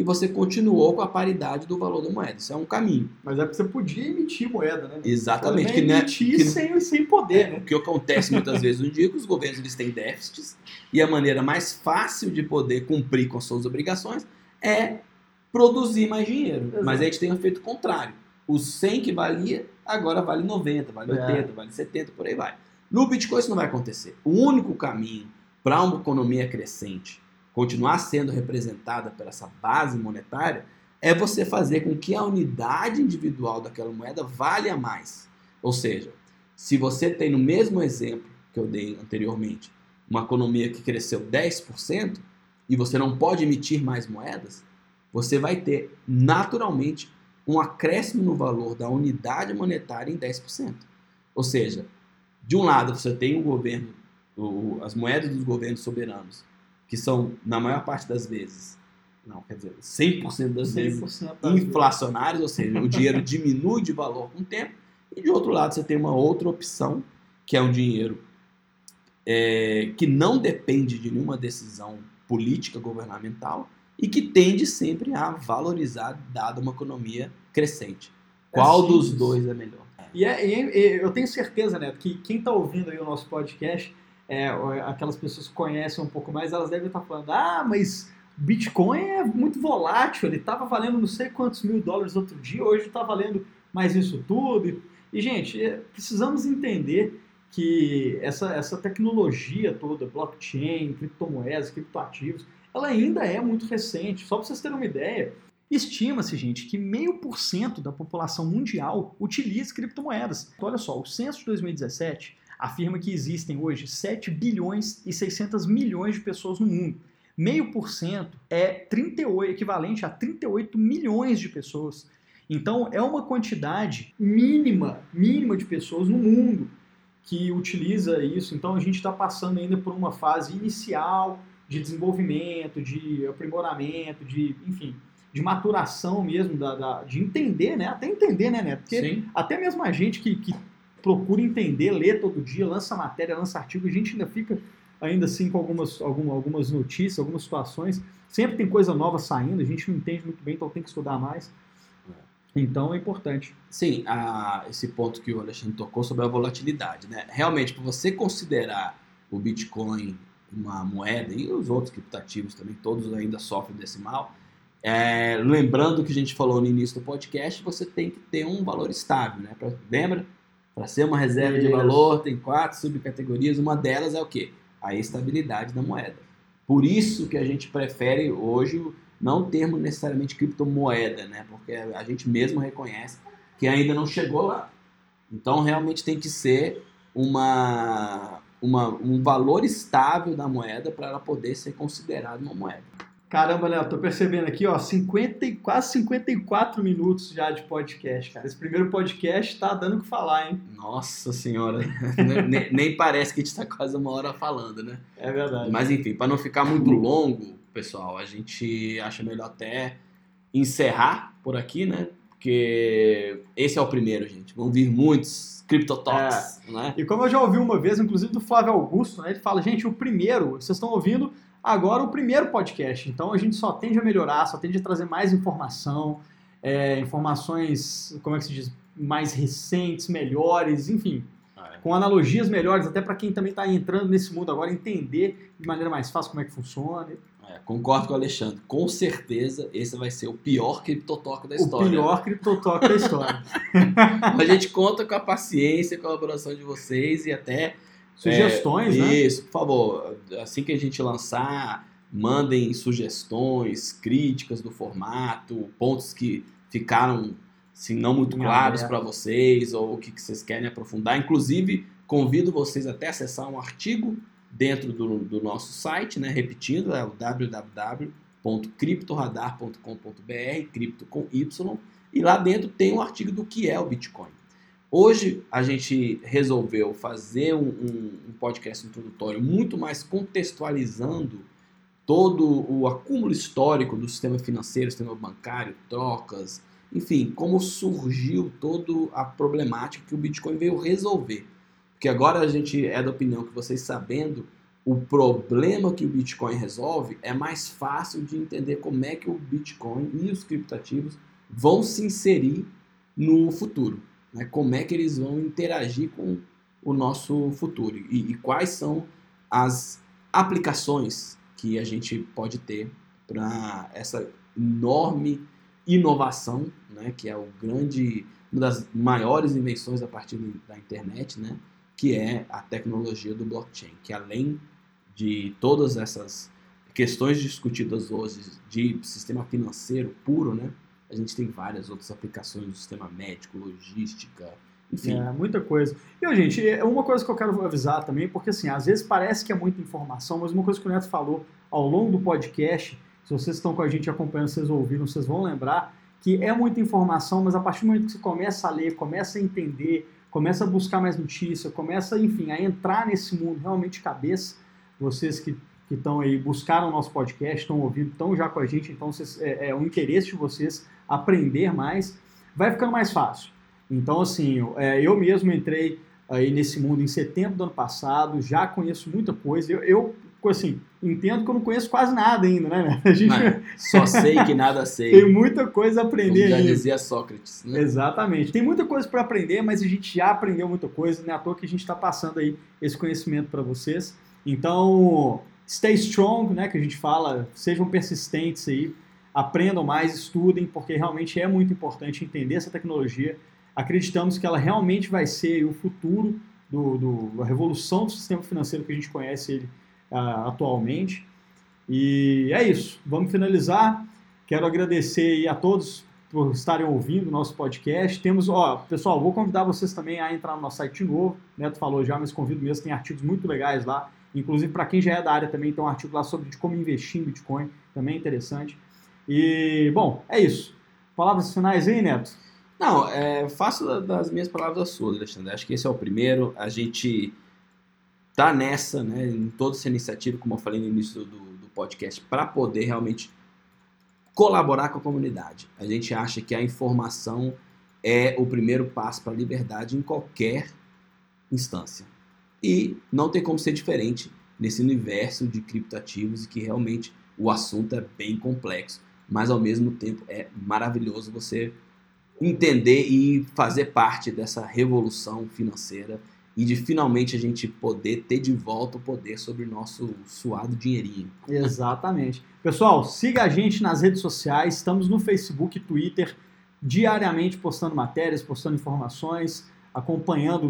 e você continuou com a paridade do valor da moeda. Isso é um caminho. Mas é porque você podia emitir moeda, né? Exatamente. Que, né, emitir que, sem, sem poder, é, né? O que acontece muitas vezes no dia é que os governos eles têm déficits e a maneira mais fácil de poder cumprir com suas obrigações é produzir mais dinheiro. Exato. Mas a gente tem um efeito contrário. O 100 que valia, agora vale 90, vale 80, é. vale 70, por aí vai. No Bitcoin isso não vai acontecer. O único caminho para uma economia crescente continuar sendo representada por essa base monetária é você fazer com que a unidade individual daquela moeda valha mais. Ou seja, se você tem no mesmo exemplo que eu dei anteriormente, uma economia que cresceu 10% e você não pode emitir mais moedas, você vai ter naturalmente um acréscimo no valor da unidade monetária em 10%. Ou seja, de um lado você tem o governo, as moedas dos governos soberanos, que são, na maior parte das vezes, não, quer dizer, 100% das 100% vezes inflacionários, ou seja, o dinheiro diminui de valor com o tempo, e de outro lado você tem uma outra opção, que é um dinheiro é, que não depende de nenhuma decisão política governamental e que tende sempre a valorizar, dada uma economia crescente. Qual é dos dois é melhor? E, é, e, eu tenho certeza, Neto, que quem está ouvindo aí o nosso podcast, é, aquelas pessoas que conhecem um pouco mais, elas devem estar falando, ah, mas Bitcoin é muito volátil, ele estava valendo não sei quantos mil dólares outro dia, hoje está valendo mais isso tudo. E, gente, é, precisamos entender que essa, essa tecnologia toda, blockchain, criptomoedas, criptoativos, ela ainda é muito recente. Só para vocês terem uma ideia, estima-se, gente, que meio por cento da população mundial utiliza criptomoedas. Então, olha só, o censo de 2017 afirma que existem hoje 7 bilhões e 600 milhões de pessoas no mundo. Meio por cento é 38, equivalente a 38 milhões de pessoas. Então é uma quantidade mínima, mínima de pessoas no mundo que utiliza isso. Então a gente está passando ainda por uma fase inicial de desenvolvimento, de aprimoramento, de, enfim, de maturação mesmo, da, da, de entender, né? Até entender, né, Neto? Porque Sim. até mesmo a gente que, que procura entender, lê todo dia, lança matéria, lança artigo, a gente ainda fica ainda assim com algumas, algumas, notícias, algumas situações. Sempre tem coisa nova saindo, a gente não entende muito bem, então tem que estudar mais. Então é importante. Sim, a, esse ponto que o Alexandre tocou sobre a volatilidade. Né? Realmente, para você considerar o Bitcoin uma moeda e os outros criptativos também, todos ainda sofrem desse mal, é, lembrando que a gente falou no início do podcast, você tem que ter um valor estável. Né? Pra, lembra? Para ser uma reserva Isso. de valor, tem quatro subcategorias. Uma delas é o quê? A estabilidade da moeda. Por isso que a gente prefere hoje não termos necessariamente criptomoeda, né? Porque a gente mesmo reconhece que ainda não chegou lá. Então realmente tem que ser uma, uma um valor estável da moeda para ela poder ser considerada uma moeda. Caramba, Léo, tô percebendo aqui, ó, 50, quase 54 minutos já de podcast, cara. Esse primeiro podcast tá dando o que falar, hein? Nossa senhora, nem, nem, parece que a gente tá quase uma hora falando, né? É verdade. Mas enfim, para não ficar muito longo, pessoal, a gente acha melhor até encerrar por aqui, né? Porque esse é o primeiro, gente. Vão vir muitos CryptoTalks, é. né? E como eu já ouvi uma vez, inclusive do Flávio Augusto, né? Ele fala, gente, o primeiro, vocês estão ouvindo agora o primeiro podcast. Então a gente só tende a melhorar, só tende a trazer mais informação, é, informações, como é que se diz, mais recentes, melhores, enfim. Ah, é. Com analogias melhores, até para quem também está entrando nesse mundo agora, entender de maneira mais fácil como é que funciona. É, concordo com o Alexandre. Com certeza, esse vai ser o pior criptotalk da história. O pior criptotalk da história. a gente conta com a paciência e a colaboração de vocês e até... Sugestões, é, né? Isso, por favor. Assim que a gente lançar, mandem sugestões, críticas do formato, pontos que ficaram assim, não muito claros para vocês ou o que, que vocês querem aprofundar. Inclusive, convido vocês até a acessar um artigo dentro do, do nosso site, né? repetindo, é o www.criptoradar.com.br, cripto com Y, e lá dentro tem um artigo do que é o Bitcoin. Hoje a gente resolveu fazer um, um, um podcast introdutório muito mais contextualizando todo o acúmulo histórico do sistema financeiro, sistema bancário, trocas, enfim, como surgiu toda a problemática que o Bitcoin veio resolver. Porque agora a gente é da opinião que vocês sabendo o problema que o Bitcoin resolve, é mais fácil de entender como é que o Bitcoin e os criptativos vão se inserir no futuro. Né? Como é que eles vão interagir com o nosso futuro e, e quais são as aplicações que a gente pode ter para essa enorme inovação, né, que é o grande, uma das maiores invenções a partir da internet, né, que é a tecnologia do blockchain, que além de todas essas questões discutidas hoje de sistema financeiro puro, né? A gente tem várias outras aplicações do sistema médico, logística, Enfim. É, muita coisa. E, gente, é uma coisa que eu quero avisar também, porque assim, às vezes parece que é muita informação, mas uma coisa que o Neto falou ao longo do podcast, se vocês estão com a gente acompanhando, vocês ouviram, vocês vão lembrar que é muita informação, mas a partir do momento que você começa a ler, começa a entender, começa a buscar mais notícia, começa, enfim, a entrar nesse mundo realmente de cabeça, vocês que estão aí, buscaram o nosso podcast, estão ouvindo, estão já com a gente, então é, é o interesse de vocês aprender mais, vai ficando mais fácil. Então, assim, é, eu mesmo entrei aí nesse mundo em setembro do ano passado, já conheço muita coisa. Eu, eu assim, entendo que eu não conheço quase nada ainda, né? A gente Mas só sei que nada sei. Tem muita coisa a aprender Como já ainda. dizia Sócrates. Né? Exatamente. Tem muita coisa para aprender, mas a gente já aprendeu muita coisa, não é à toa que a gente está passando aí esse conhecimento para vocês. Então, stay strong, né? Que a gente fala, sejam persistentes aí, aprendam mais, estudem, porque realmente é muito importante entender essa tecnologia acreditamos que ela realmente vai ser o futuro do, do, revolução do sistema financeiro que a gente conhece ele uh, atualmente. E é isso. Vamos finalizar. Quero agradecer a todos por estarem ouvindo o nosso podcast. Temos, ó, pessoal, vou convidar vocês também a entrar no nosso site de novo. Neto falou já, mas convido mesmo, tem artigos muito legais lá. Inclusive, para quem já é da área também, tem um artigo lá sobre como investir em Bitcoin, também é interessante. E, bom, é isso. Palavras finais aí, Neto? Não, é, faço das minhas palavras as suas, Alexandre. Acho que esse é o primeiro. A gente tá nessa, né, em toda essa iniciativa, como eu falei no início do, do podcast, para poder realmente colaborar com a comunidade. A gente acha que a informação é o primeiro passo para a liberdade em qualquer instância. E não tem como ser diferente nesse universo de criptoativos e que realmente o assunto é bem complexo, mas ao mesmo tempo é maravilhoso você entender e fazer parte dessa revolução financeira e de finalmente a gente poder ter de volta o poder sobre o nosso suado dinheirinho. Exatamente. Pessoal, siga a gente nas redes sociais, estamos no Facebook, Twitter, diariamente postando matérias, postando informações, acompanhando.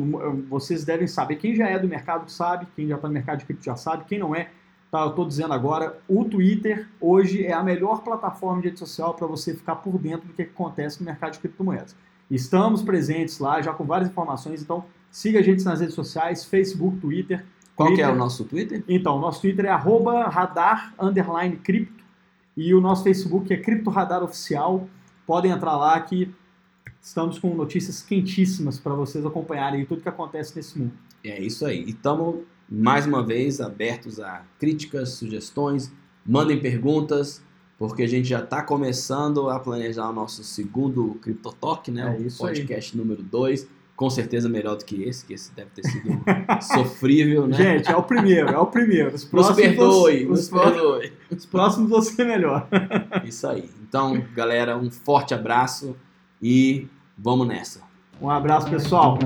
Vocês devem saber, quem já é do mercado sabe, quem já está no mercado de cripto já sabe, quem não é, Tá, eu estou dizendo agora, o Twitter hoje é a melhor plataforma de rede social para você ficar por dentro do que acontece no mercado de criptomoedas. Estamos presentes lá, já com várias informações, então siga a gente nas redes sociais, Facebook, Twitter. Qual Twitter. que é o nosso Twitter? Então, o nosso Twitter é arroba radar underline cripto e o nosso Facebook é Cripto Radar Oficial. Podem entrar lá que estamos com notícias quentíssimas para vocês acompanharem tudo que acontece nesse mundo. É isso aí. E estamos mais uma vez abertos a críticas, sugestões, mandem perguntas, porque a gente já está começando a planejar o nosso segundo CryptoTalk, né? É o podcast aí. número 2. Com certeza melhor do que esse, que esse deve ter sido sofrível, né? Gente, é o primeiro, é o primeiro. Os próximos nos perdoe, os, nos perdoe. Os próximos vão ser melhor. Isso aí. Então, galera, um forte abraço e vamos nessa. Um abraço, pessoal.